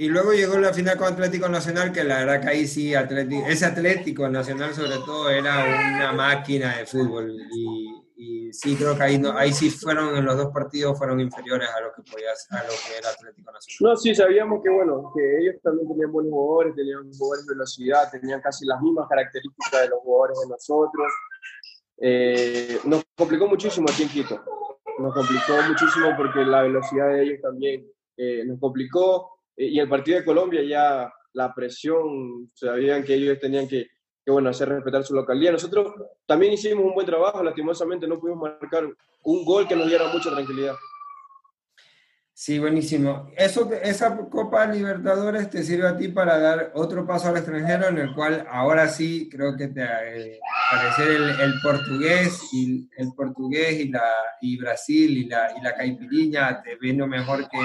Y luego llegó la final con Atlético Nacional, que la verdad que ahí sí, Atlético, ese Atlético Nacional sobre todo era una máquina de fútbol. Y, y sí, creo que ahí, no, ahí sí fueron, en los dos partidos fueron inferiores a lo que podía a lo que era Atlético Nacional. No, sí, sabíamos que, bueno, que ellos también tenían buenos jugadores, tenían jugadores de velocidad, tenían casi las mismas características de los jugadores de nosotros. Eh, nos complicó muchísimo aquí en Quito. Nos complicó muchísimo porque la velocidad de ellos también eh, nos complicó y el partido de Colombia ya la presión, sabían que ellos tenían que, que, bueno, hacer respetar su localidad. Nosotros también hicimos un buen trabajo, lastimosamente no pudimos marcar un gol que nos diera mucha tranquilidad. Sí, buenísimo. Eso, esa Copa Libertadores te sirve a ti para dar otro paso al extranjero en el cual ahora sí creo que te eh, parecer el, el, portugués y el portugués y la y Brasil y la y la caipiriña te vino mejor que,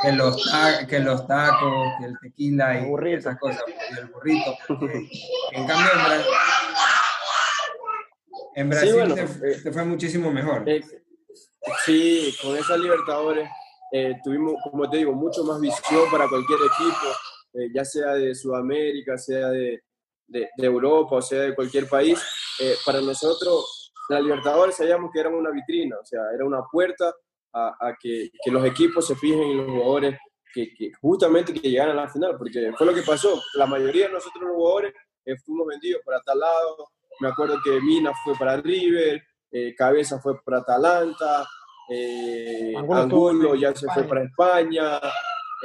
que los que los tacos, que el tequila y burrito. esas cosas, y el burrito. Porque, en cambio en Brasil, en Brasil sí, bueno, te, eh, te, fue muchísimo mejor. Eh, sí, con esas Libertadores eh, tuvimos, como te digo, mucho más visión para cualquier equipo, eh, ya sea de Sudamérica, sea de, de, de, Europa o sea de cualquier país. Eh, para nosotros, la Libertadores sabíamos que era una vitrina, o sea, era una puerta a, a que, que, los equipos se fijen en los jugadores que, que, justamente que llegaran a la final, porque fue lo que pasó. La mayoría de nosotros los jugadores fuimos vendidos para tal lado. Me acuerdo que Mina fue para River, Cabeza fue para Atalanta, eh, Angulo, Angulo ya se fue para España,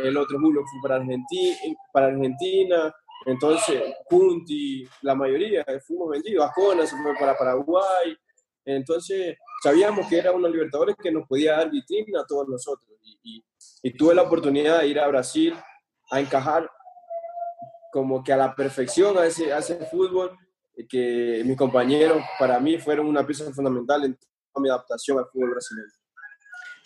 el otro Angulo fue para Argentina, para Argentina entonces Punti, la mayoría fuimos vendidos, Ascona se fue para Paraguay, entonces sabíamos que era una Libertadores que nos podía dar vitrina a todos nosotros y, y, y tuve la oportunidad de ir a Brasil a encajar como que a la perfección a ese, a ese fútbol que mis compañeros para mí fueron una pieza fundamental en toda mi adaptación al fútbol brasileño.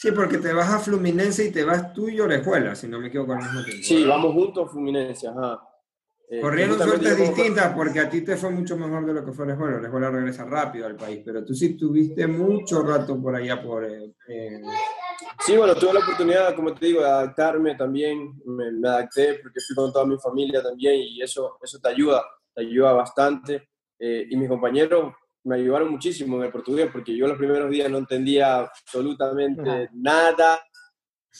Sí, porque te vas a Fluminense y te vas tú y Orejuela, si no me equivoco al mismo tiempo. Sí, vamos juntos a Fluminense, ajá. Eh, Corrieron suertes distintas porque a ti te fue mucho mejor de lo que fue Orejuela. Orejuela regresa rápido al país, pero tú sí tuviste mucho rato por allá por... Eh... Sí, bueno, tuve la oportunidad, como te digo, de adaptarme también. Me, me, adapté porque fui con toda mi familia también y eso, eso te ayuda, te ayuda bastante. Eh, y mis compañeros me ayudaron muchísimo en el portugués porque yo los primeros días no entendía absolutamente uh -huh. nada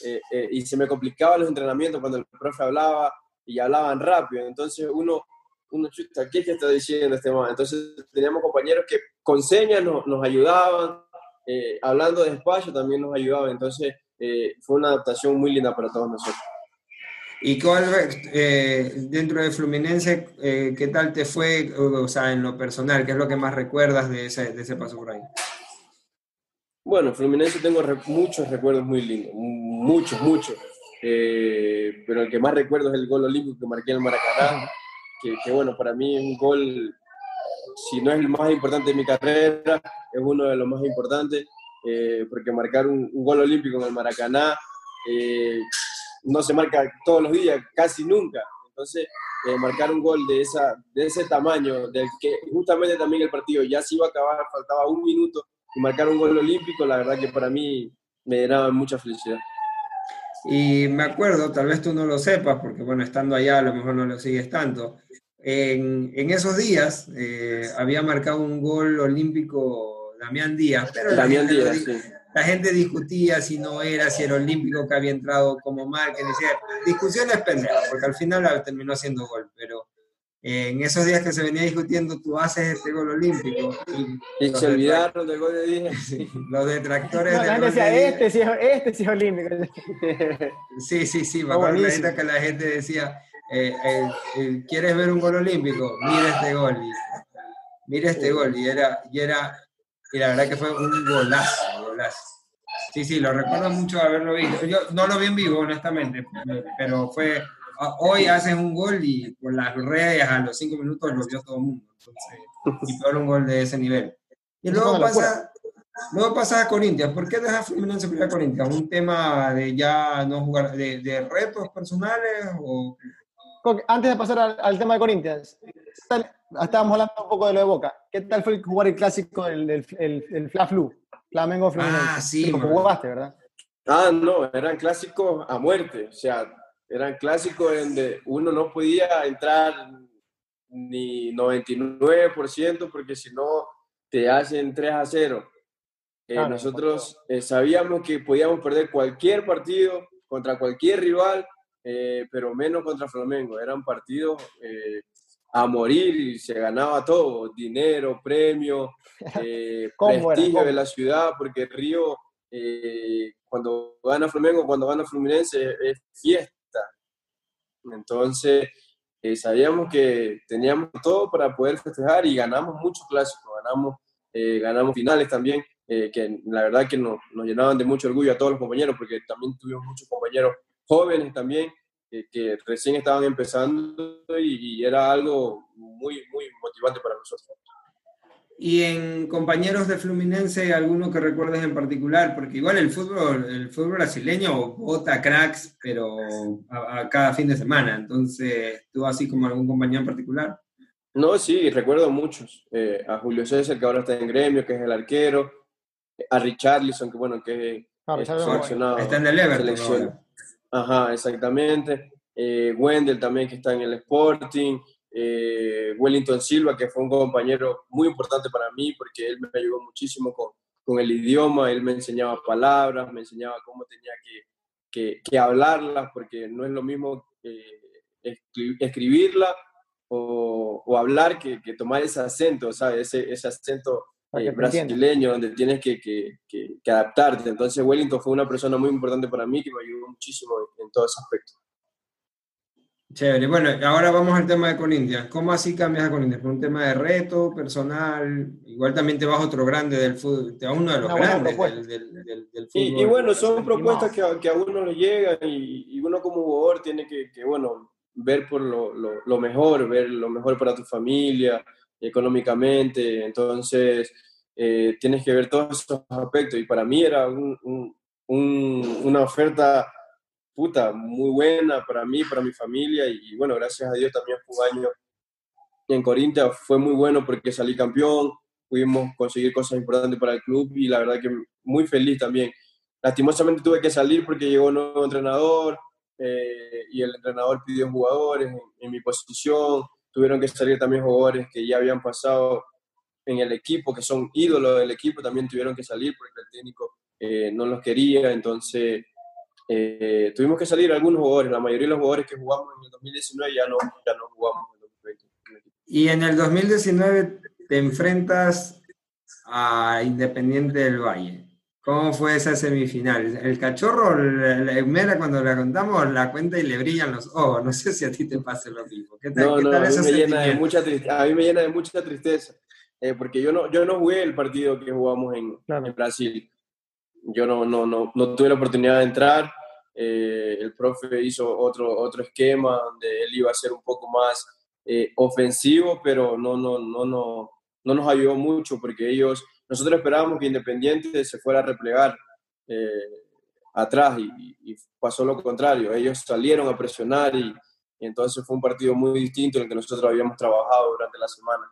eh, eh, y se me complicaban los entrenamientos cuando el profe hablaba y hablaban rápido. Entonces uno, uno chuta, ¿qué es que está diciendo este man? Entonces teníamos compañeros que con señas nos, nos ayudaban, eh, hablando despacio también nos ayudaban. Entonces eh, fue una adaptación muy linda para todos nosotros. ¿Y cuál, eh, dentro de Fluminense, eh, qué tal te fue, o sea, en lo personal, qué es lo que más recuerdas de ese, de ese paso por ahí? Bueno, Fluminense tengo re muchos recuerdos muy lindos, muchos, muchos. Eh, pero el que más recuerdo es el gol olímpico que marqué en el Maracaná, que, que, bueno, para mí es un gol, si no es el más importante de mi carrera, es uno de los más importantes, eh, porque marcar un, un, gol olímpico en el Maracaná no se marca todos los días, casi nunca. Entonces, eh, marcar un gol de, esa, de ese tamaño, del que justamente también el partido ya se iba a acabar, faltaba un minuto, y marcar un gol olímpico, la verdad que para mí me llenaba mucha felicidad. Y me acuerdo, tal vez tú no lo sepas, porque bueno, estando allá a lo mejor no lo sigues tanto, en, en esos días eh, había marcado un gol olímpico Damián Díaz, pero Damián Díaz, sí la gente discutía si no era, si era olímpico que había entrado como marca, decía, discusiones pendejas, porque al final terminó haciendo gol, pero eh, en esos días que se venía discutiendo, tú haces este gol olímpico. Y, se olvidaron del gol de Díaz. los detractores no, la decía, este sí, este sí es olímpico. sí, sí, sí, me acuerdo que la gente decía, eh, eh, ¿quieres ver un gol olímpico? Mira este gol. Y, mira este gol. Y era, y era y la verdad que fue un golazo, Sí, sí, lo recuerdo mucho haberlo visto. Yo no lo vi en vivo, honestamente, pero fue, hoy haces un gol y por las redes a los cinco minutos lo vio todo el mundo. Entonces, y todo un gol de ese nivel. Y luego pasa, luego pasa a Corinthians. ¿Por qué deja Fluminense a Corinthians? ¿Un tema de ya no jugar, de, de retos personales o antes de pasar al, tema de Corinthians, estábamos hablando un poco de lo de Boca. ¿Qué tal fue jugar el clásico del, el, Fla Flu? Flamengo Fluminense. Ah, sí. Lo jugaste, ¿verdad? Ah, no, eran clásicos a muerte. O sea, eran clásicos donde uno no podía entrar ni 99% porque si no te hacen 3 a 0. Eh, nosotros eh, sabíamos que podíamos perder cualquier partido contra cualquier rival eh, pero menos contra Flamengo. Eran partidos eh, a morir y se ganaba todo, dinero, premio, eh, prestigio de la ciudad, porque Río, cuando gana Flamengo, cuando gana Fluminense, es fiesta. Entonces, sabíamos que teníamos todo para poder festejar y ganamos muchos clásicos, ganamos, ganamos finales también. que la verdad que nos, nos llenaban de mucho orgullo a todos los compañeros, porque también tuvimos muchos compañeros jóvenes también, que recién estaban empezando y, era algo muy, muy motivante para nosotros. Y en compañeros de Fluminense, ¿alguno que recuerdes en particular? Porque igual el fútbol, el fútbol brasileño vota cracks, pero a, cada fin de semana. Entonces, ¿tú así como algún compañero en particular? No, sí, recuerdo muchos. Eh, a Julio César, que ahora está en gremio, que es el arquero. A Richarlison, que bueno, que ah, es seleccionado. Está en el Everton. Ajá, exactamente. Eh, Wendell también que está en el Sporting. Eh, Wellington Silva, que fue un compañero muy importante para mí porque él me ayudó muchísimo con, con el idioma, él me enseñaba palabras, me enseñaba cómo tenía que, que, hablarlas, porque no es lo mismo eh, escribirla o, o, hablar que, que, tomar ese acento, ¿sabes? Ese, ese acento eh, brasileño, donde tienes que, que, que, adaptarte. Entonces Wellington fue una persona muy importante para mí que me ayudó muchísimo en, todo ese aspecto. Chévere. Bueno, ahora vamos al tema de Corinthians. ¿Cómo así cambias a Corinthians? ¿Por un tema de reto personal? Igual también te vas a otro grande del fútbol, te vas a uno de los grandes del, del, fútbol. Y, bueno, son propuestas que a, que a, uno le llegan y, y, uno como jugador tiene que, que bueno, ver por lo, lo, lo, mejor, ver lo mejor para tu familia, económicamente, entonces eh, tienes que ver todos esos aspectos. Y para mí era un, un, una oferta puta muy buena para mí, para mi familia. Y, bueno, gracias a Dios también fue un año en Corinthians, fue muy bueno porque salí campeón, pudimos conseguir cosas importantes para el club y la verdad que muy feliz también. Lastimosamente tuve que salir porque llegó un nuevo entrenador eh, y el entrenador pidió jugadores en, en mi posición, tuvieron que salir también jugadores que ya habían pasado en el equipo, que son ídolos del equipo, también tuvieron que salir porque el técnico eh, no los quería, entonces eh, tuvimos que salir algunos jugadores, la mayoría de los jugadores que jugamos en el 2019 ya no, ya no jugamos en el 2020. Y en el 2019 te enfrentas a Independiente del Valle. ¿Cómo fue esa semifinal? El cachorro, la, Mera, cuando la contamos, la cuenta y le brillan los ojos. No sé si a ti te pasa lo mismo. ¿Qué tal, no, no, a, mí me llena de mucha a mí me llena de mucha tristeza, eh, porque yo no, yo no jugué el partido que jugamos en, en Brasil. Yo no, no, no, no, tuve la oportunidad de entrar. Eh, el profe hizo otro, otro esquema donde él iba a ser un poco más eh, ofensivo, pero no, no, no, no, no nos ayudó mucho porque ellos nosotros esperábamos que Independiente se fuera a replegar eh, atrás y, pasó lo contrario. Ellos salieron a presionar y entonces fue un partido muy distinto en el que nosotros habíamos trabajado durante la semana.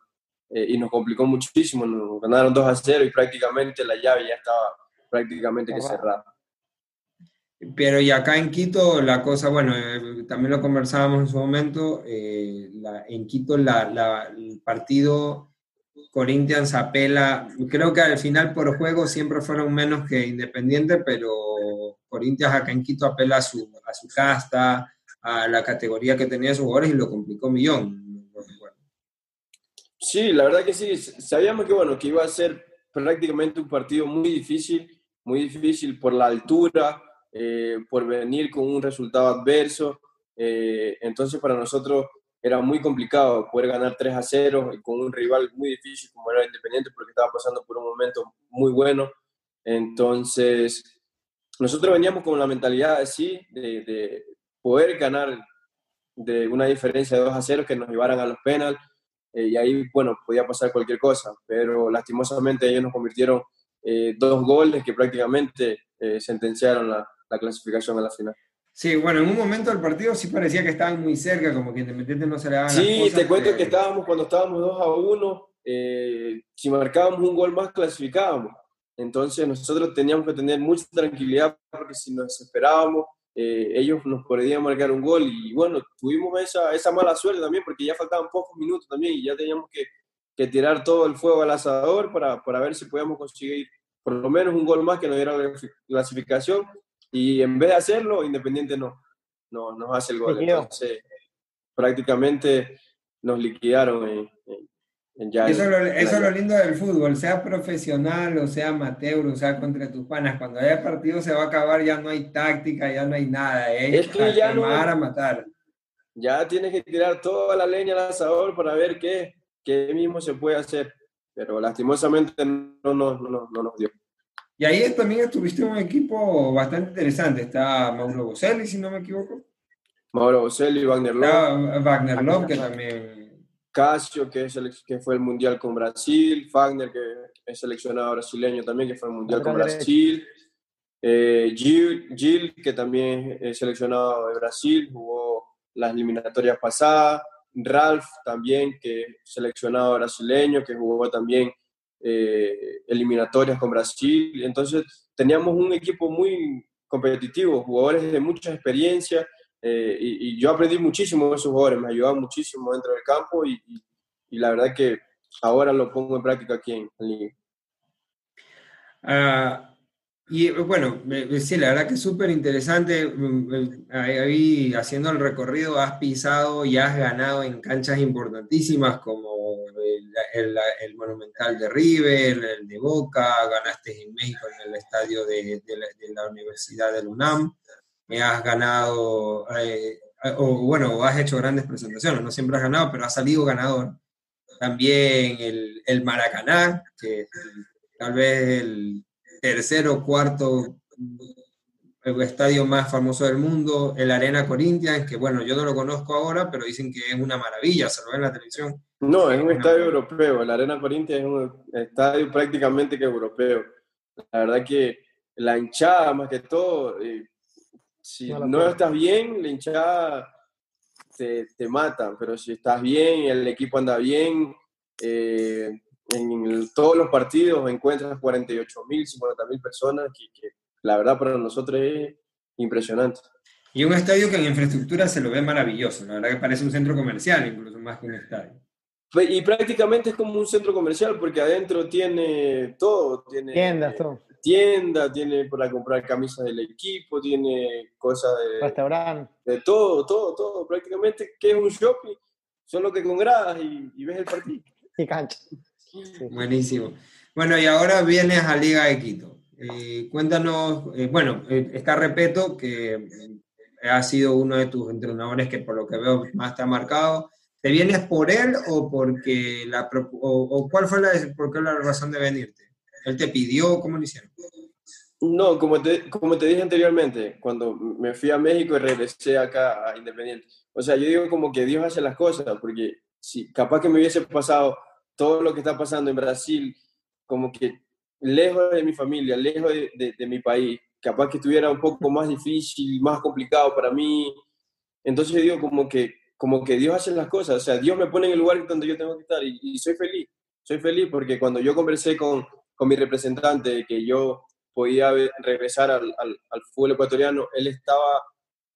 Eh, y nos complicó muchísimo, nos ganaron 2 a 0 y prácticamente la llave ya estaba prácticamente que cerrada. Pero y acá en Quito la cosa, bueno, eh, también lo conversábamos en su momento, eh, en Quito la, el partido Corinthians apela, creo que al final por juego siempre fueron menos que Independiente, pero Corinthians acá en Quito apela a su, a su casta, a la categoría que tenía sus jugadores y lo complicó un millón. Sí, la verdad que sí, sabíamos que bueno, que iba a ser prácticamente un partido muy difícil, muy difícil por la altura, eh, por venir con un resultado adverso. Eh, entonces para nosotros era muy complicado poder ganar 3 a 0 con un rival muy difícil como era Independiente porque estaba pasando por un momento muy bueno. Entonces nosotros veníamos con la mentalidad así de, de poder ganar de una diferencia de 2 a 0 que nos llevaran a los penales eh, y ahí, bueno, podía pasar cualquier cosa, pero lastimosamente ellos nos convirtieron dos goles que prácticamente sentenciaron la, la clasificación a la final. Sí, bueno, en un momento del partido sí parecía que estaban muy cerca, como que Independiente no se le daban Sí, te cuento que estábamos, cuando estábamos 2 a 1, eh, si marcábamos un gol más, clasificábamos. Entonces nosotros teníamos que tener mucha tranquilidad porque si nos esperábamos, eh, ellos nos podían marcar un gol y bueno, tuvimos esa, esa mala suerte también porque ya faltaban pocos minutos también y ya teníamos que, que tirar todo el fuego al asador para, para ver si podíamos conseguir por lo menos un gol más que nos diera la clasificación y en vez de hacerlo, Independiente no, no nos hace el gol. Entonces, prácticamente nos liquidaron en, ya eso, es lo lindo del fútbol, sea profesional o sea amateur, o sea contra tus panas. Cuando haya partido se va a acabar, ya no hay táctica, ya no hay nada. Es, que ya no, a matar. Ya tienes que tirar toda la leña al asador para ver qué, qué mismo se puede hacer. Pero lastimosamente no, no, no, no nos dio. Y ahí también estuviste un equipo bastante interesante. Está Mauro Boselli, si no me equivoco. Mauro Boselli, Wagner Love. Wagner Love, que también... Casio, que, es el, que fue el Mundial con Brasil. Wagner, que es seleccionado brasileño también, que fue el Mundial con Brasil. Eh, Gil, que también es seleccionado de Brasil, jugó las eliminatorias pasadas. Ralph también, que es seleccionado brasileño, que jugó también eh, eliminatorias con Brasil. Entonces teníamos un equipo muy competitivo, jugadores de mucha experiencia eh, y, yo aprendí muchísimo de esos jugadores, me ayudaban muchísimo dentro del campo y, la verdad que ahora lo pongo en práctica aquí en, Liga. Ah, y bueno, sí, la verdad que es súper interesante. Mm, ahí haciendo el recorrido has pisado y has ganado en canchas importantísimas como el, el, Monumental de River, el de Boca, ganaste en México en el estadio de, de, la, Universidad del UNAM, me has ganado, eh, o bueno, has hecho grandes presentaciones, no siempre has ganado, pero has salido ganador. También el, el Maracaná, que tal vez el tercero o cuarto estadio más famoso del mundo, el Arena Corinthians, que bueno, yo no lo conozco ahora, pero dicen que es una maravilla, se lo ve en la televisión. No, es un estadio europeo, el Arena Corinthians es un estadio prácticamente que europeo. La verdad que la hinchada, más que todo, eh, si no, estás bien, la hinchada te, te, mata, pero si estás bien, el equipo anda bien, eh, en todos los partidos encuentras 48 mil, 50 mil personas, que, la verdad para nosotros es impresionante. Y un estadio que en infraestructura se lo ve maravilloso, la verdad que parece un centro comercial, incluso más que un estadio. Y prácticamente es como un centro comercial porque adentro tiene todo, tiene tiendas, todo. Tienda, tiene para comprar camisas del equipo, tiene cosas de restaurante, de todo, todo, todo, prácticamente que es un shopping, solo que con gradas y, y ves el partido. Y cancha. Buenísimo. Bueno, y ahora vienes a Liga de Quito. Eh, cuéntanos, eh, bueno, eh, está Repeto, que ha sido uno de tus entrenadores que por lo que veo más te ha marcado. ¿Te vienes por él o porque la o, cuál fue la, por qué la razón de venirte? ¿Él te pidió? ¿Cómo lo hicieron? No, como te, como te dije anteriormente, cuando me fui a México y regresé acá a Independiente. O sea, yo digo como que Dios hace las cosas, porque si capaz que me hubiese pasado todo lo que está pasando en Brasil, como que lejos de mi familia, lejos de, de, mi país, capaz que estuviera un poco más difícil, más complicado para mí. Entonces yo digo como que como que Dios hace las cosas, o sea, Dios me pone en el lugar donde yo tengo que estar y, soy feliz, soy feliz porque cuando yo conversé con, con mi representante que yo podía regresar al, al, al, fútbol ecuatoriano, él estaba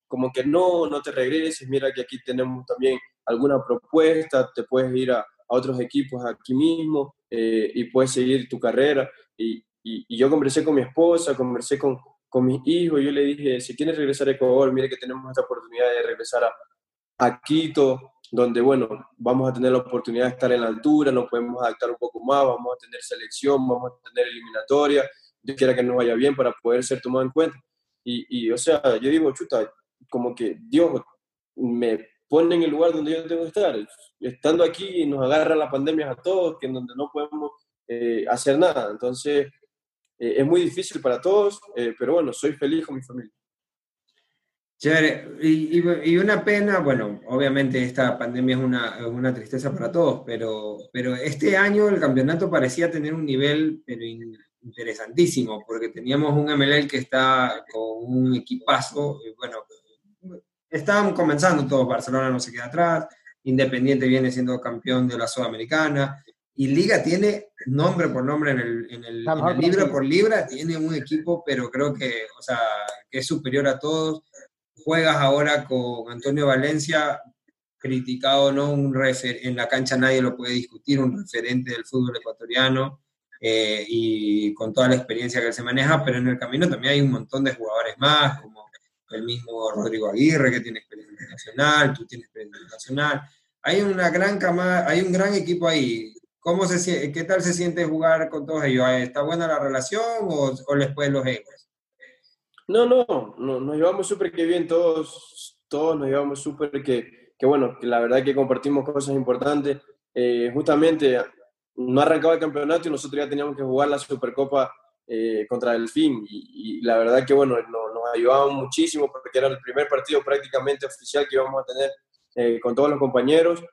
como que no, no te regreses, mira que aquí tenemos también alguna propuesta, te puedes ir a, a otros equipos aquí mismo eh, y puedes seguir tu carrera. Y, y, y, yo conversé con mi esposa, conversé con, con mis hijos, y yo le dije, si quieres regresar a Ecuador, mire que tenemos esta oportunidad de regresar a, a Quito, donde, bueno, vamos a tener la oportunidad de estar en la altura, nos podemos adaptar un poco más, vamos a tener selección, vamos a tener eliminatoria, yo quiera que nos vaya bien para poder ser tomado en cuenta. Y, y, o sea, yo digo, chuta, como que Dios me pone en el lugar donde yo tengo que estar. Estando aquí nos agarra la pandemia a todos, que en donde no podemos eh, hacer nada. Entonces, eh, es muy difícil para todos, eh, pero bueno, soy feliz con mi familia. Chévere. Y, y, una pena, bueno, obviamente esta pandemia es una, una, tristeza para todos, pero, pero este año el campeonato parecía tener un nivel pero interesantísimo, porque teníamos un MLL que está con un equipazo, y bueno, estaban comenzando todos, Barcelona no se queda atrás, Independiente viene siendo campeón de la Sudamericana, y Liga tiene nombre por nombre en el, en el, en el libro por libra, tiene un equipo, pero creo que, o sea, que es superior a todos juegas ahora con Antonio Valencia, criticado, ¿no? Un refer en la cancha nadie lo puede discutir, un referente del fútbol ecuatoriano eh, y con toda la experiencia que él se maneja, pero en el camino también hay un montón de jugadores más, como el mismo Rodrigo Aguirre, que tiene experiencia internacional, tú tienes experiencia internacional. Hay una gran camada, hay un gran equipo ahí. ¿Cómo se, ¿Qué tal se siente jugar con todos ellos? ¿Está buena la relación o, o les pueden los egos? No, no, no nos llevamos súper que bien todos, todos nos llevamos súper que, que, bueno, que la verdad que compartimos cosas importantes. Eh, justamente no arrancaba el campeonato y nosotros ya teníamos que jugar la Supercopa eh, contra el fin y, la verdad que bueno, no, nos ayudaban muchísimo porque era el primer partido prácticamente oficial que íbamos a tener eh, con todos los compañeros.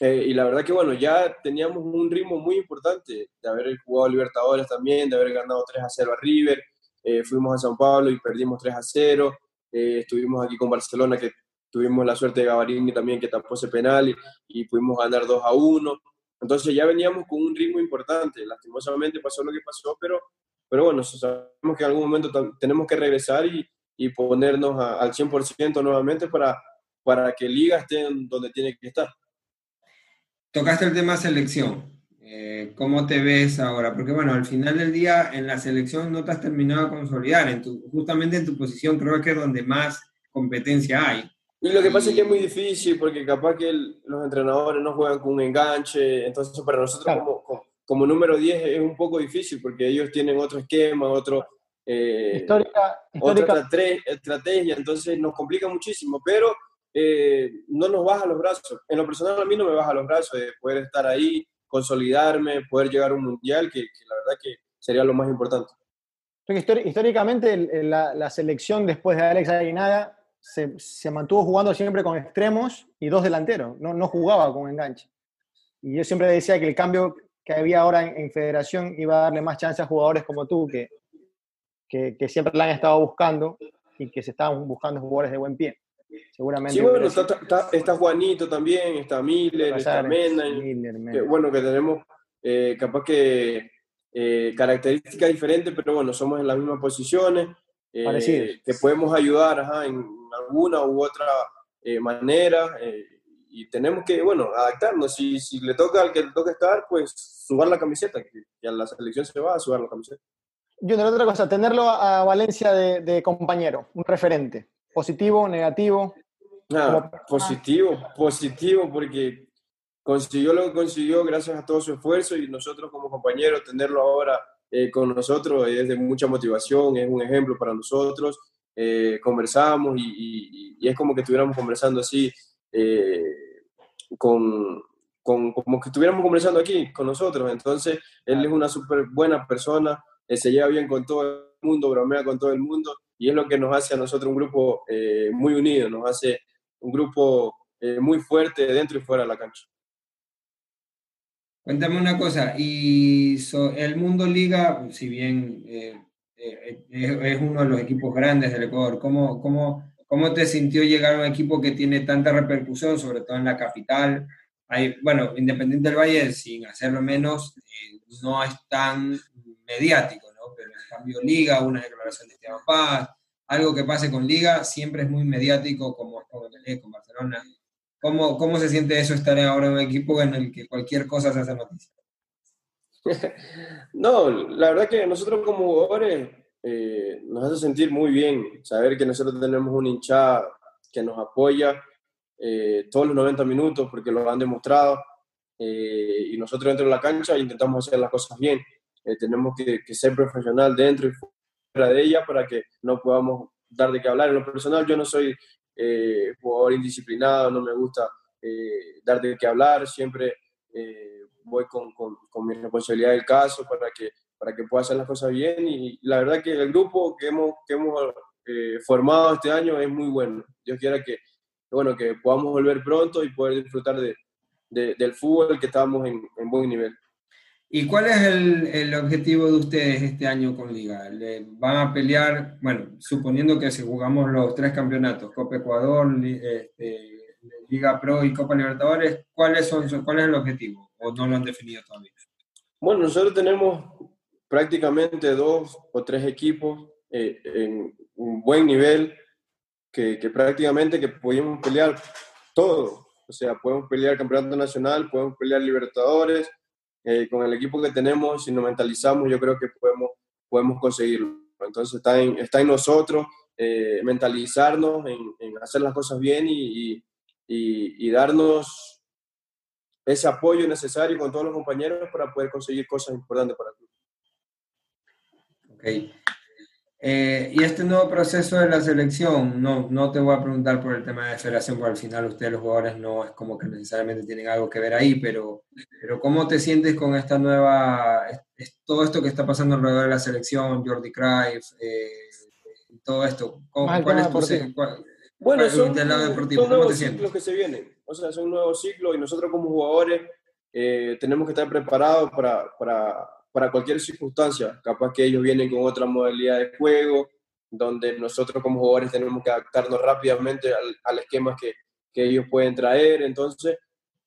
y la verdad que bueno, ya teníamos un ritmo muy importante de haber jugado Libertadores también, de haber ganado 3 a 0 a River, eh, fuimos a San Pablo y perdimos 3 a 0. Eh, estuvimos aquí con Barcelona, que tuvimos la suerte de Gavarini también, que tapó ese penal y, y, pudimos ganar 2 a 1. Entonces ya veníamos con un ritmo importante. Lastimosamente pasó lo que pasó, pero, pero bueno, sabemos que en algún momento tenemos que regresar y, y ponernos al 100% nuevamente para, para que Liga esté donde tiene que estar. Tocaste el tema selección. Eh, ¿Cómo te ves ahora? Porque bueno, al final del día en la selección no te has terminado de consolidar, en tu, justamente en tu posición creo que es donde más competencia hay. Y lo que pasa es que es muy difícil porque capaz que los entrenadores no juegan con un enganche, entonces para nosotros como, como, número 10 es un poco difícil porque ellos tienen otro esquema, otro, eh, histórica, otra estrategia, entonces nos complica muchísimo, pero eh, no nos baja los brazos. En lo personal a mí no me baja los brazos de poder estar ahí, consolidarme, poder llegar a un mundial, que, la verdad que sería lo más importante. Históricamente la, la, selección después de Alex Aguinaga se, se, mantuvo jugando siempre con extremos y dos delanteros, no, no, jugaba con enganche. Y yo siempre decía que el cambio que había ahora en, en federación iba a darle más chance a jugadores como tú, que, que, que siempre la han estado buscando y que se estaban buscando jugadores de buen pie. Seguramente. Sí, bueno, está, Juanito también, está Miller, está Mena. Bueno, que tenemos eh, capaz que eh, características diferentes, pero bueno, somos en las mismas posiciones. Eh, que podemos ayudar en alguna u otra eh, manera. Y tenemos que, bueno, adaptarnos. Si, si le toca al que le toca estar, pues subar la camiseta, que, a la selección se va a subar la camiseta. Yo, otra cosa, tenerlo a Valencia de, de compañero, un referente. ¿Positivo, negativo? Ah, positivo, positivo, porque consiguió lo que consiguió gracias a todo su esfuerzo y nosotros como compañeros tenerlo ahora eh, con nosotros es de mucha motivación, es un ejemplo para nosotros. Eh, conversamos y, y, es como que estuviéramos conversando así, eh, con, con, como que estuviéramos conversando aquí con nosotros. Entonces, él es una súper buena persona, se lleva bien con todo el mundo, bromea con todo el mundo y es lo que nos hace a nosotros un grupo eh, muy unido, nos hace un grupo eh, muy fuerte dentro y fuera de la cancha. Cuéntame una cosa, y el Mundo Liga, si bien eh, es, uno de los equipos grandes del Ecuador, ¿cómo, cómo, ¿cómo te sintió llegar a un equipo que tiene tanta repercusión, sobre todo en la capital? Hay, bueno, Independiente del Valle, sin hacerlo menos, eh, no es tan mediático, ¿no? Pero en cambio Liga, una declaración de Esteban Paz, algo que pase con Liga, siempre es muy mediático, como con, con Barcelona. ¿Cómo, ¿Cómo se siente eso estar ahora en un equipo en el que cualquier cosa se hace noticia? No, la verdad que nosotros como jugadores eh, nos hace sentir muy bien saber que nosotros tenemos un hinchada que nos apoya eh, todos los 90 minutos porque lo han demostrado eh, y nosotros dentro de la cancha intentamos hacer las cosas bien. tenemos que, que, ser profesional dentro y fuera de ella para que no podamos dar de qué hablar. En lo personal yo no soy jugador indisciplinado, no me gusta dar de qué hablar, siempre voy con, con, con, mi responsabilidad del caso para que, para que pueda hacer las cosas bien. Y la verdad que el grupo que hemos, que hemos eh, formado este año es muy bueno. Dios quiera que, bueno, que podamos volver pronto y poder disfrutar de, de, del fútbol que estamos en, en, buen nivel. ¿Y cuál es el, el, objetivo de ustedes este año con Liga? ¿Le ¿Van a pelear, bueno, suponiendo que si jugamos los tres campeonatos, Copa Ecuador, este, Liga Pro y Copa Libertadores, ¿cuáles son, ¿cuál es el objetivo? o no lo han definido todavía? Bueno, nosotros tenemos prácticamente dos o tres equipos eh, en un buen nivel que, que, prácticamente que podemos pelear todo. O sea, podemos pelear campeonato nacional, podemos pelear Libertadores. Eh, con el equipo que tenemos, si nos mentalizamos, yo creo que podemos, podemos conseguirlo. Entonces está en, está en nosotros eh, mentalizarnos, en, en, hacer las cosas bien y, y, y darnos ese apoyo necesario con todos los compañeros para poder conseguir cosas importantes para el club. Ok. Eh, y este nuevo proceso de la selección, no, no te voy a preguntar por el tema de federación, porque al final ustedes los jugadores no es como que necesariamente tienen algo que ver ahí, pero, pero ¿cómo te sientes con esta nueva, es, todo esto que está pasando alrededor de la selección, Jordi Cruyff, eh, todo esto? ¿Cuál, cuál es tu, cuál, bueno, son, son nuevos ciclos que se vienen. O sea, son nuevos ciclos y nosotros como jugadores eh, tenemos que estar preparados para, para, para, cualquier circunstancia. Capaz que ellos vienen con otra modalidad de juego, donde nosotros como jugadores tenemos que adaptarnos rápidamente al, al esquema que, que, ellos pueden traer. Entonces,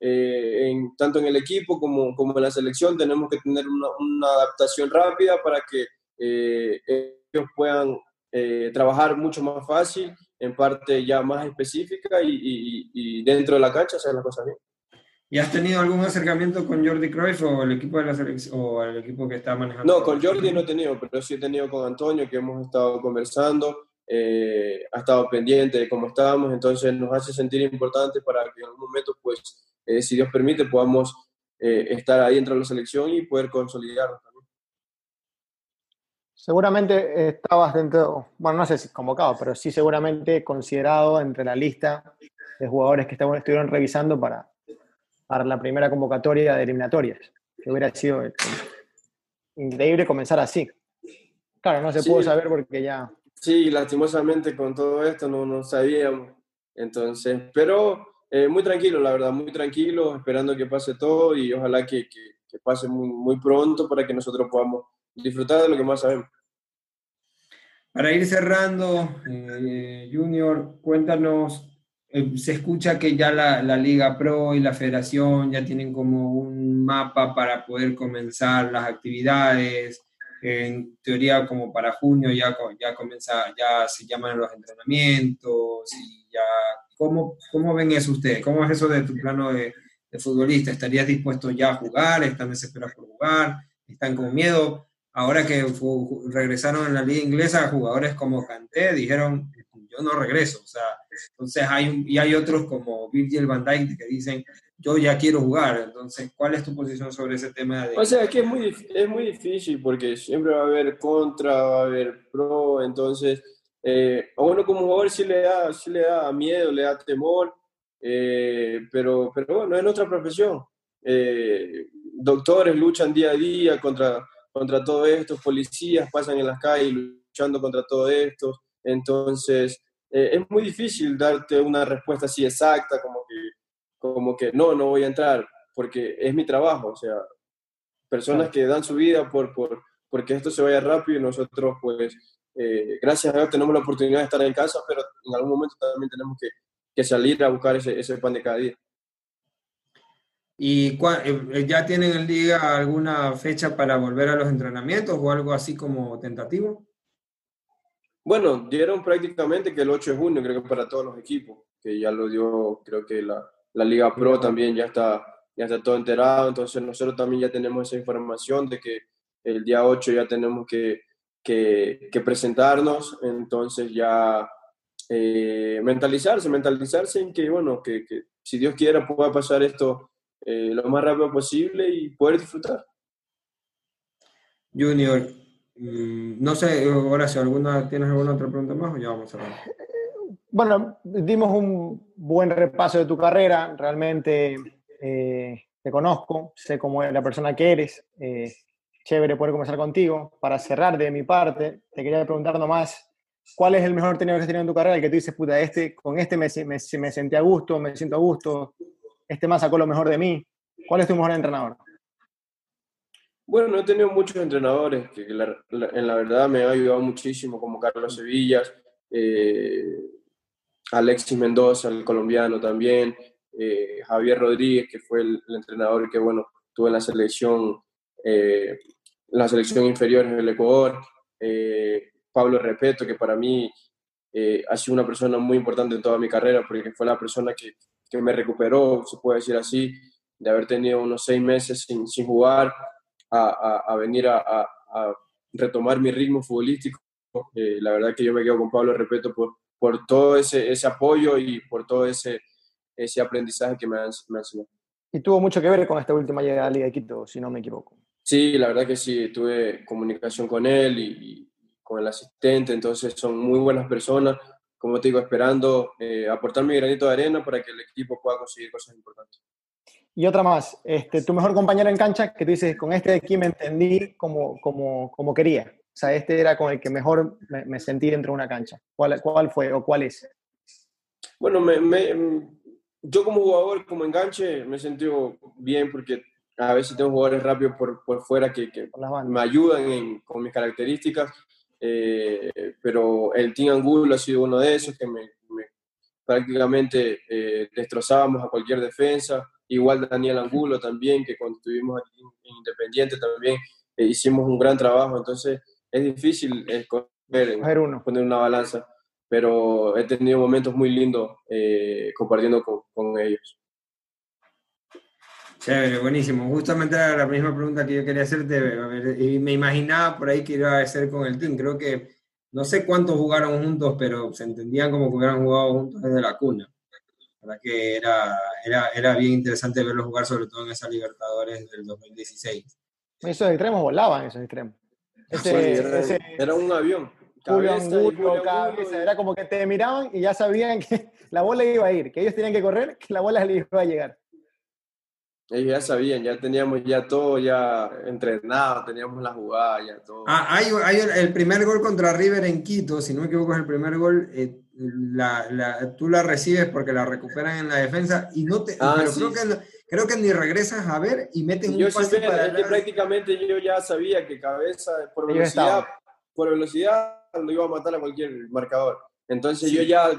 eh, en, tanto en el equipo como, como en la selección tenemos que tener una, adaptación rápida para que eh, ellos puedan eh, trabajar mucho más fácil en parte ya más específica y, y, dentro de la cancha hacer las cosas bien. ¿Y has tenido algún acercamiento con Jordi Cruyff o el equipo de la selección o el equipo que está manejando? No, con Jordi no he tenido, pero sí he tenido con Antonio que hemos estado conversando, eh, ha estado pendiente de cómo estábamos, entonces nos hace sentir importante para que en algún momento, pues, eh, si Dios permite, podamos eh, estar ahí dentro de la selección y poder consolidarnos Seguramente estabas dentro, bueno, no sé si convocado, pero sí seguramente considerado entre la lista de jugadores que estuvieron revisando para, para la primera convocatoria de eliminatorias. Que hubiera sido increíble comenzar así. Claro, no se pudo saber porque ya... Sí, lastimosamente con todo esto no, no sabíamos. Entonces, pero eh, muy tranquilo, la verdad, muy tranquilo, esperando que pase todo y ojalá que, que, que pase muy, muy pronto para que nosotros podamos disfrutar de lo que más sabemos. Para ir cerrando, eh, Junior, cuéntanos, eh, se escucha que ya la, la, Liga Pro y la Federación ya tienen como un mapa para poder comenzar las actividades, en teoría como para junio ya, ya comienza, ya se llaman los entrenamientos y ya, ¿cómo, cómo ven eso ustedes? ¿Cómo es eso de tu plano de, futbolista? ¿Estarías dispuesto ya a jugar? ¿Están desesperados por jugar? ¿Están con miedo? ahora que regresaron en la liga inglesa, jugadores como Kanté dijeron, yo no regreso. O sea, entonces hay, y hay otros como Virgil van Dijk que dicen, yo ya quiero jugar. Entonces, ¿cuál es tu posición sobre ese tema? De... O sea, es que es muy, es muy difícil porque siempre va a haber contra, va a haber pro. Entonces, eh, a uno como jugador sí le da, sí le da miedo, le da temor. Eh, pero, pero bueno, es nuestra profesión. Eh, doctores luchan día a día contra contra todo esto, policías pasan en las calles luchando contra todo esto, entonces eh, es muy difícil darte una respuesta así exacta, como que, como que no, no voy a entrar, porque es mi trabajo, o sea, personas que dan su vida por, por, porque esto se vaya rápido y nosotros pues eh, gracias a Dios tenemos la oportunidad de estar en casa, pero en algún momento también tenemos que, que salir a buscar ese, ese, pan de cada día. ¿Y eh, ya tienen en liga alguna fecha para volver a los entrenamientos o algo así como tentativo? Bueno, dieron prácticamente que el 8 de junio, creo que para todos los equipos, que ya lo dio, creo que la, la Liga Pro también ya está, ya está todo enterado, entonces nosotros también ya tenemos esa información de que el día 8 ya tenemos que, que, que presentarnos, entonces ya eh, mentalizarse, mentalizarse en que, bueno, que, que, si Dios quiera pueda pasar esto eh, lo más rápido posible y poder disfrutar. Junior, no sé, Horacio, ¿alguna, ¿tienes alguna otra pregunta más o ya vamos a ver? Bueno, dimos un buen repaso de tu carrera, realmente eh, te conozco, sé cómo es la persona que eres, eh, chévere poder conversar contigo. Para cerrar de mi parte, te quería preguntar nomás, ¿cuál es el mejor tenedor que has tenido en tu carrera? El que tú dices, puta, este, con este me, me, me sentí a gusto, me siento a gusto, este más sacó lo mejor de mí. ¿Cuál es tu mejor entrenador? Bueno, he tenido muchos entrenadores que, la, en la verdad me han ayudado muchísimo, como Carlos Sevillas, eh, Alexis Mendoza, el colombiano también, eh, Javier Rodríguez, que fue el, entrenador que, bueno, tuve en la selección, eh, la selección inferior en el Ecuador, eh, Pablo Repeto, que para mí eh, ha sido una persona muy importante en toda mi carrera, porque fue la persona que, me recuperó, se puede decir así, de haber tenido unos seis meses sin jugar, a, a, a venir a, a, retomar mi ritmo futbolístico. Eh, la verdad que yo me quedo con Pablo Repeto por, por todo ese, ese apoyo y por todo ese, ese aprendizaje que me ha, me enseñado. Y tuvo mucho que ver con esta última llegada a la Liga de Quito, si no me equivoco. Sí, la verdad que sí, tuve comunicación con él y, y con el asistente, entonces son muy buenas personas, como te digo, esperando eh, aportar mi granito de arena para que el equipo pueda conseguir cosas importantes. Y otra más, este, tu mejor compañero en cancha, que tú dices, con este de aquí me entendí como, como, como quería. O sea, este era con el que mejor me, me sentí dentro de una cancha. ¿Cuál, ¿Cuál, fue o cuál es? Bueno, me, me, yo como jugador, como enganche, me he sentido bien porque a veces tengo jugadores rápidos por, por fuera que, que me ayudan en, con mis características, eh, pero el Team Angulo ha sido uno de esos que me, me prácticamente eh, destrozábamos a cualquier defensa igual Daniel Angulo también, que cuando estuvimos aquí en Independiente también eh, hicimos un gran trabajo, entonces es difícil escoger, uno. poner una balanza, pero he tenido momentos muy lindos eh, compartiendo con, con, ellos. Chévere, buenísimo. Justamente era la misma pregunta que yo quería hacerte, a ver, y me imaginaba por ahí que iba a ser con el team, creo que no sé cuántos jugaron juntos, pero se entendían como que hubieran jugado juntos desde la cuna verdad que era, era, era bien interesante verlo jugar, sobre todo en esa Libertadores del 2016. Esos extremos volaban, esos extremos. Ese, sí, era, ese, era, un avión. Julio Angulo, cabeza, era como que te miraban y ya sabían que la bola iba a ir, que ellos tenían que correr, que la bola les iba a llegar. Ellos ya sabían, ya teníamos ya todo ya entrenado, teníamos la jugada, ya todo. Ah, hay, hay el primer gol contra River en Quito, si no me equivoco es el primer gol, eh, la, la, tú la recibes porque la recuperan en la defensa y no te... Ah, pero sí. creo, que, creo que ni regresas a ver y meten yo un pase sí, para es que prácticamente yo ya sabía que cabeza por velocidad, por velocidad lo iba a matar a cualquier marcador. Entonces sí. yo ya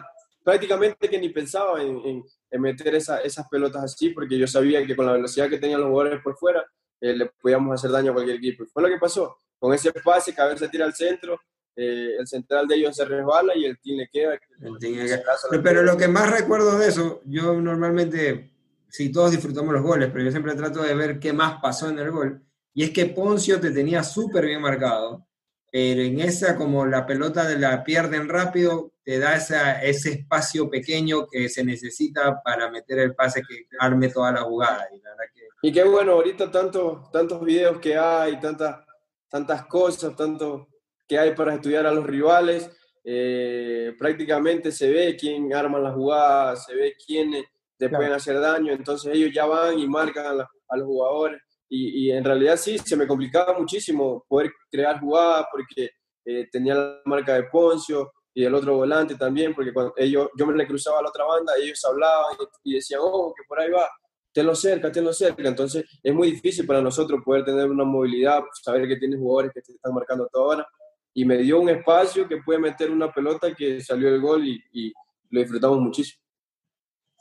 prácticamente que ni pensaba en, en, en meter esa, esas pelotas así porque yo sabía que con la velocidad que tenían los jugadores por fuera eh, le podíamos hacer daño a cualquier equipo. Y fue lo que pasó. Con ese pase, cabeza tira al centro, eh, el central de ellos se resbala y el team le queda. El team le queda. Pero, pero lo que más recuerdo de eso, yo normalmente, sí, todos disfrutamos los goles, pero yo siempre trato de ver qué más pasó en el gol. Y es que Poncio te tenía súper bien marcado, pero en esa, como la pelota de la pierden rápido, te da esa, ese espacio pequeño que se necesita para meter el pase que arme toda la jugada. Y, la que... y qué bueno, ahorita tantos, tantos videos que hay, tantas, tantas cosas, tanto que hay para estudiar a los rivales. Eh, prácticamente se ve quién arma la jugada, se ve quiénes te claro. pueden hacer daño, entonces ellos ya van y marcan a, la, a los jugadores. Y, y, en realidad sí, se me complicaba muchísimo poder crear jugadas porque eh, tenía la marca de Poncio y el otro volante también, porque cuando ellos, yo me le cruzaba a la otra banda, ellos hablaban y, y decían, oh, que por ahí va, tenlo cerca, tenlo cerca. Entonces es muy difícil para nosotros poder tener una movilidad, saber que tienes jugadores que te están marcando toda hora y me dio un espacio que puede meter una pelota que salió el gol y, y lo disfrutamos muchísimo.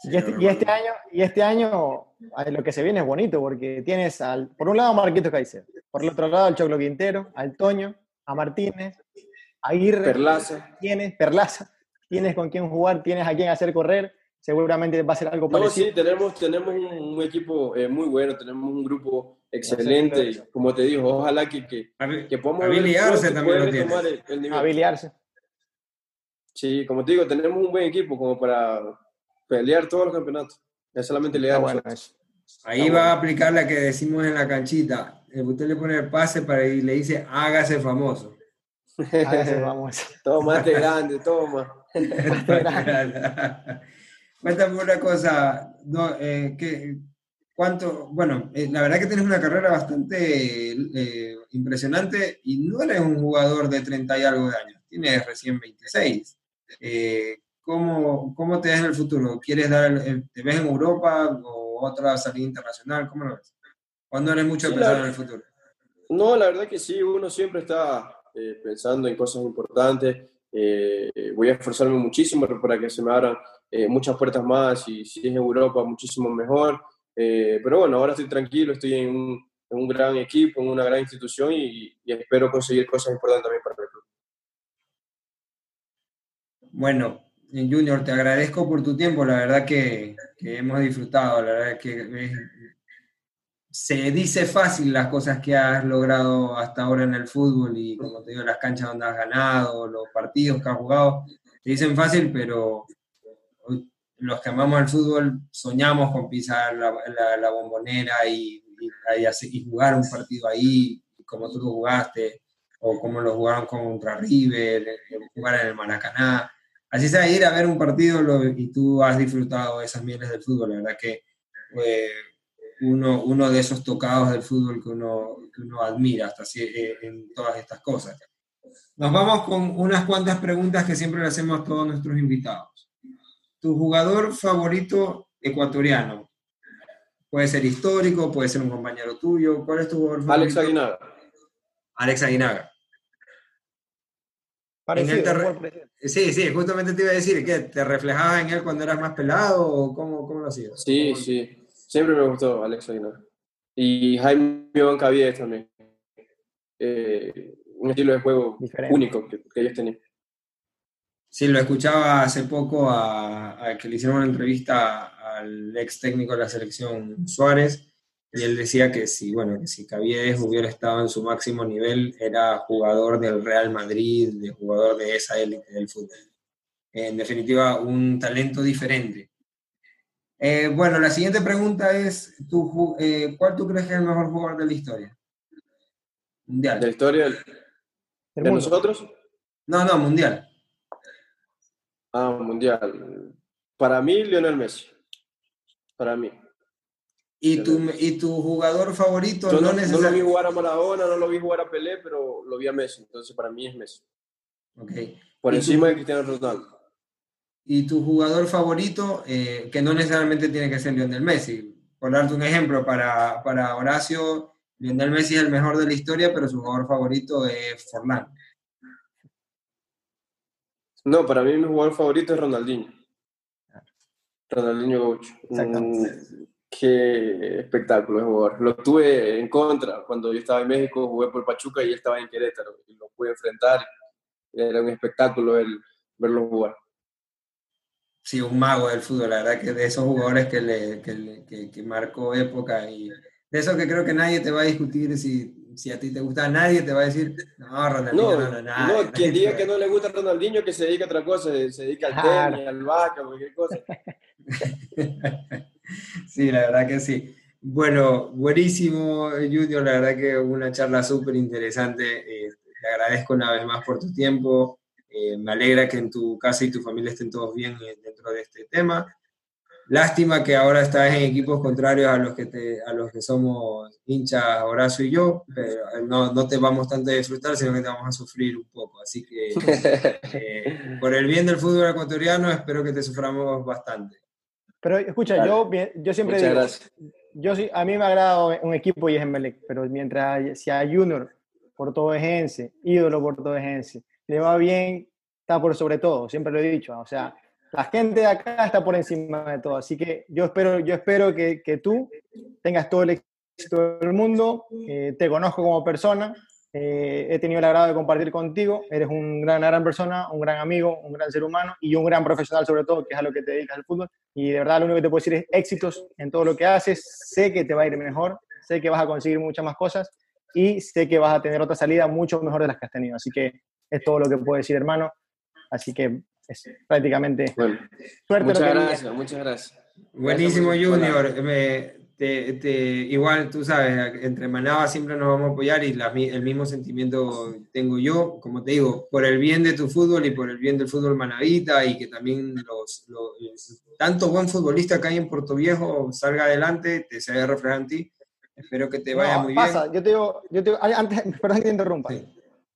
Y este, y este, año, y este año lo que se viene es bonito porque tienes al, por un lado a Marquito Caicedo, por el otro lado al Choclo Quintero, al Toño, a Martínez, a Aguirre. Perlaza. Tienes Perlaza, tienes con quién jugar, tienes a quién hacer correr. Seguramente va a ser algo no, parecido. sí, tenemos, tenemos un, equipo eh, muy bueno, tenemos un grupo excelente. Y, como te digo, ojalá que, que, que podamos habiliarse también lo tomar el, el nivel. Habiliarse. Sí, como te digo, tenemos un buen equipo como para pelear todos los campeonatos. Es solamente le da bueno eso. Ahí va a aplicar la que decimos en la canchita. Eh, Usted le pone el pase para y le dice hágase famoso. Hágase famoso. toma, este grande, toma. Cuéntame una cosa, no, eh, que, ¿cuánto? Bueno, eh, la verdad que tienes una carrera bastante eh, impresionante y no eres un jugador de 30 y algo de años, tienes recién 26. Eh, ¿cómo, ¿Cómo te ves en el futuro? ¿Quieres dar, el, te ves en Europa o otra salida internacional? ¿Cómo lo ves? ¿Cuándo eres mucho de Sí, pensar la- en el futuro? No, la verdad que sí, uno siempre está eh, pensando en cosas importantes. Eh, voy a esforzarme muchísimo para que se me abran eh, muchas puertas más y si es Europa, muchísimo mejor. Eh, pero bueno, ahora estoy tranquilo, estoy en un, en un gran equipo, en una gran institución y, y espero conseguir cosas importantes también para el club. Bueno, Junior, te agradezco por tu tiempo, la verdad que, que hemos disfrutado, la verdad que se dice fácil las cosas que has logrado hasta ahora en el fútbol y como te digo, las canchas donde has ganado, los partidos que has jugado, te dicen fácil, pero los que amamos el fútbol soñamos con pisar la, bombonera y, y- y jugar un partido ahí, como tú lo jugaste, o como lo jugaron contra River, eh, jugar en el Maracaná. Así sea, ir a ver un partido y tú has disfrutado esas mieles del fútbol, la verdad que eh, uno, uno de esos tocados del fútbol que uno, que uno admira hasta así, eh, en todas estas cosas. Nos vamos con unas cuantas preguntas que siempre le hacemos a todos nuestros invitados. ¿Tu jugador favorito ecuatoriano? Puede ser histórico, puede ser un compañero tuyo. ¿Cuál es tu jugador favorito? Alex Aguinaga. Alex Aguinaga. Parecido, En parecido. Sí, sí, justamente te iba a decir que te reflejabas en él cuando eras más pelado o cómo, cómo lo hacías. Sí, sí. Siempre me gustó Alex Aguinaga. Y Jaime Iván Caviedes también. Eh, un estilo de juego Diferente. único que, que ellos tenían. Sí, lo escuchaba hace poco a, a que le hicieron una entrevista al ex técnico de la selección Suárez y él decía que si, bueno, que si Caviedes hubiera estado en su máximo nivel era jugador del Real Madrid, de jugador de esa élite del fútbol. En definitiva, un talento diferente. Eh, bueno, la siguiente pregunta es, ¿tú, ju- eh, ¿cuál tú crees que es el mejor jugador de la historia? Mundial. De la historia de mundo. nosotros, No, no, mundial. Ah, mundial. Para mí, Lionel Messi. Para mí. ¿Y tu, y tu jugador favorito Yo no, no, no lo vi jugar a Maradona, no lo vi jugar a Pelé, pero lo vi a Messi. Entonces, para mí es Messi. Ok. Por ¿Y encima tú? de Cristiano Ronaldo. Y tu jugador favorito, eh, que no necesariamente tiene que ser Lionel Messi. Por darte un ejemplo, para, para Horacio, Lionel Messi es el mejor de la historia, pero su jugador favorito es Forlán. No, para mí mi jugador favorito es Ronaldinho. Ronaldinho Gaucho. Exactamente. Mm, qué espectáculo de jugador. Lo tuve en contra cuando yo estaba en México, jugué por Pachuca y él estaba en Querétaro. Y lo pude enfrentar. Era un espectáculo el, verlo jugar. Sí, un mago del fútbol, la verdad que de esos jugadores que, le, que, le- que- que marcó época y de eso que creo que nadie te va a discutir si, si a ti te gusta, nadie te va a decir, no, Ronaldinho, No, no, no, nadie, no, quien diga que no le gusta a Ronaldinho, que se dedique a otra cosa, se dedica al Claro. tenis, al básquet, cualquier cosa. Sí, la verdad que sí. Bueno, buenísimo, Junior. La verdad que una charla súper interesante. Eh, te agradezco una vez más por tu tiempo. Eh, me alegra que en tu casa y tu familia estén todos bien eh, dentro de este tema. Lástima que ahora estás en equipos contrarios a los que, te, a los que somos hinchas, Horacio y yo, pero eh, no, no te vamos tanto a disfrutar, sino que te vamos a sufrir un poco. Así que eh, por el bien del fútbol ecuatoriano, espero que te suframos bastante. Pero escucha, Dale. yo, yo siempre Muchas digo, gracias. yo sí, a mí me agrada un equipo y es Emelec, pero mientras si a Junior portovejense, ídolo portovejense. Le va bien, está por sobre todo, siempre lo he dicho. O sea, la gente de acá está por encima de todo. Así que yo espero, yo espero que, tú tengas todo el éxito del mundo. Eh, te conozco como persona. Eh, he tenido el agrado de compartir contigo. Eres un gran, una gran persona, un gran amigo, un gran ser humano y un gran profesional sobre todo, que es a lo que te dedicas al fútbol. Y de verdad lo único que te puedo decir es éxitos en todo lo que haces. Sé que te va a ir mejor, sé que vas a conseguir muchas más cosas y sé que vas a tener otra salida mucho mejor de las que has tenido. Así que es todo lo que puedo decir, hermano. Así que es prácticamente Bueno, suerte. muchas lo que gracias, muchas gracias. Buenísimo, Gracias Junior. Me- te- te- igual, tú sabes, entre Manaba siempre nos vamos a apoyar y la el mismo sentimiento tengo yo, como te digo, por el bien de tu fútbol y por el bien del fútbol manavita y que también los, los- tanto buen futbolista que hay en Puerto Viejo salga adelante, te se vea reflejado en ti. Espero que te vaya No, muy pasa, bien. yo te digo, yo te digo- antes, perdón que te interrumpa. Sí.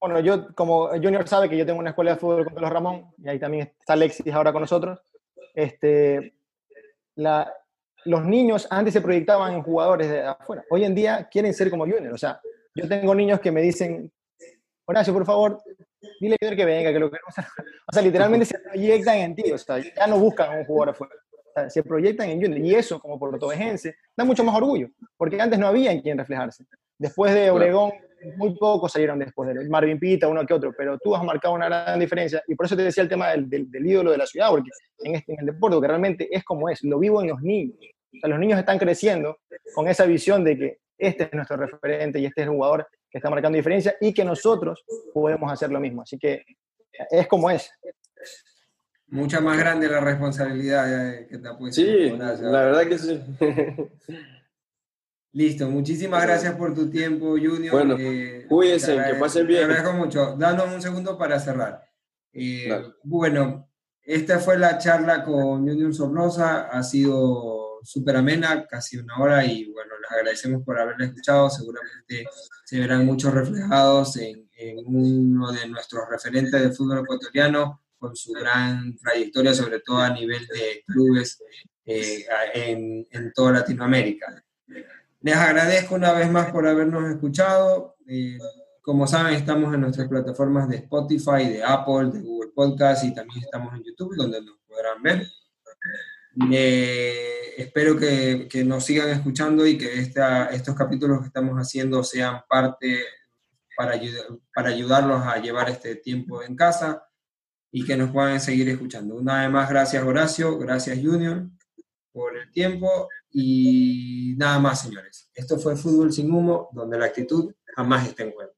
Bueno, yo, como Junior sabe que yo tengo una escuela de fútbol con Carlos Ramón, y ahí también está Alexis ahora con nosotros. Este, la, los niños antes se proyectaban en jugadores de afuera. Hoy en día quieren ser como Junior. O sea, yo tengo niños que me dicen, Horacio, por favor, dile a Junior que venga, que lo queremos hacer. O sea, literalmente se proyectan en ti. O sea, ya no buscan un jugador afuera. O sea, se proyectan en Junior. Y eso, como portovejense, da mucho más orgullo. Porque antes no había en quien reflejarse. Después de Obregón, muy pocos salieron después de él. Marvin Pita, uno que otro, pero tú has marcado una gran diferencia y por eso te decía el tema del, del- del ídolo de la ciudad, porque en, este, en el deporte, que realmente es como es, lo vivo en los niños. O sea, los niños están creciendo con esa visión de que este es nuestro referente y este es el jugador que está marcando diferencia y que nosotros podemos hacer lo mismo. Así que es como es. Mucha más grande la responsabilidad eh, que te ha puesto. Sí, la verdad que sí. Listo, muchísimas gracias por tu tiempo, Junior. Bueno, Eh, cuídense, que pasen bien. Te agradezco mucho. Danos un segundo para cerrar. Eh, bueno, esta fue la charla con Junior Sornosa. Ha sido súper amena, casi una hora, y bueno, les agradecemos por haberla escuchado. Seguramente se verán muchos reflejados en, en uno de nuestros referentes del fútbol ecuatoriano, con su gran trayectoria, sobre todo a nivel de clubes eh, en, en toda Latinoamérica. Les agradezco una vez más por habernos escuchado. Eh, como saben, estamos en nuestras plataformas de Spotify, de Apple, de Google Podcast y también estamos en YouTube, donde nos podrán ver. Eh, espero que, que nos sigan escuchando y que esta, estos capítulos que estamos haciendo sean parte para, ayudar, para ayudarlos a llevar este tiempo en casa y que nos puedan seguir escuchando. Una vez más, gracias Horacio, gracias Junior por el tiempo y nada más, señores. Esto fue Fútbol sin Humo, donde la actitud jamás está en juego.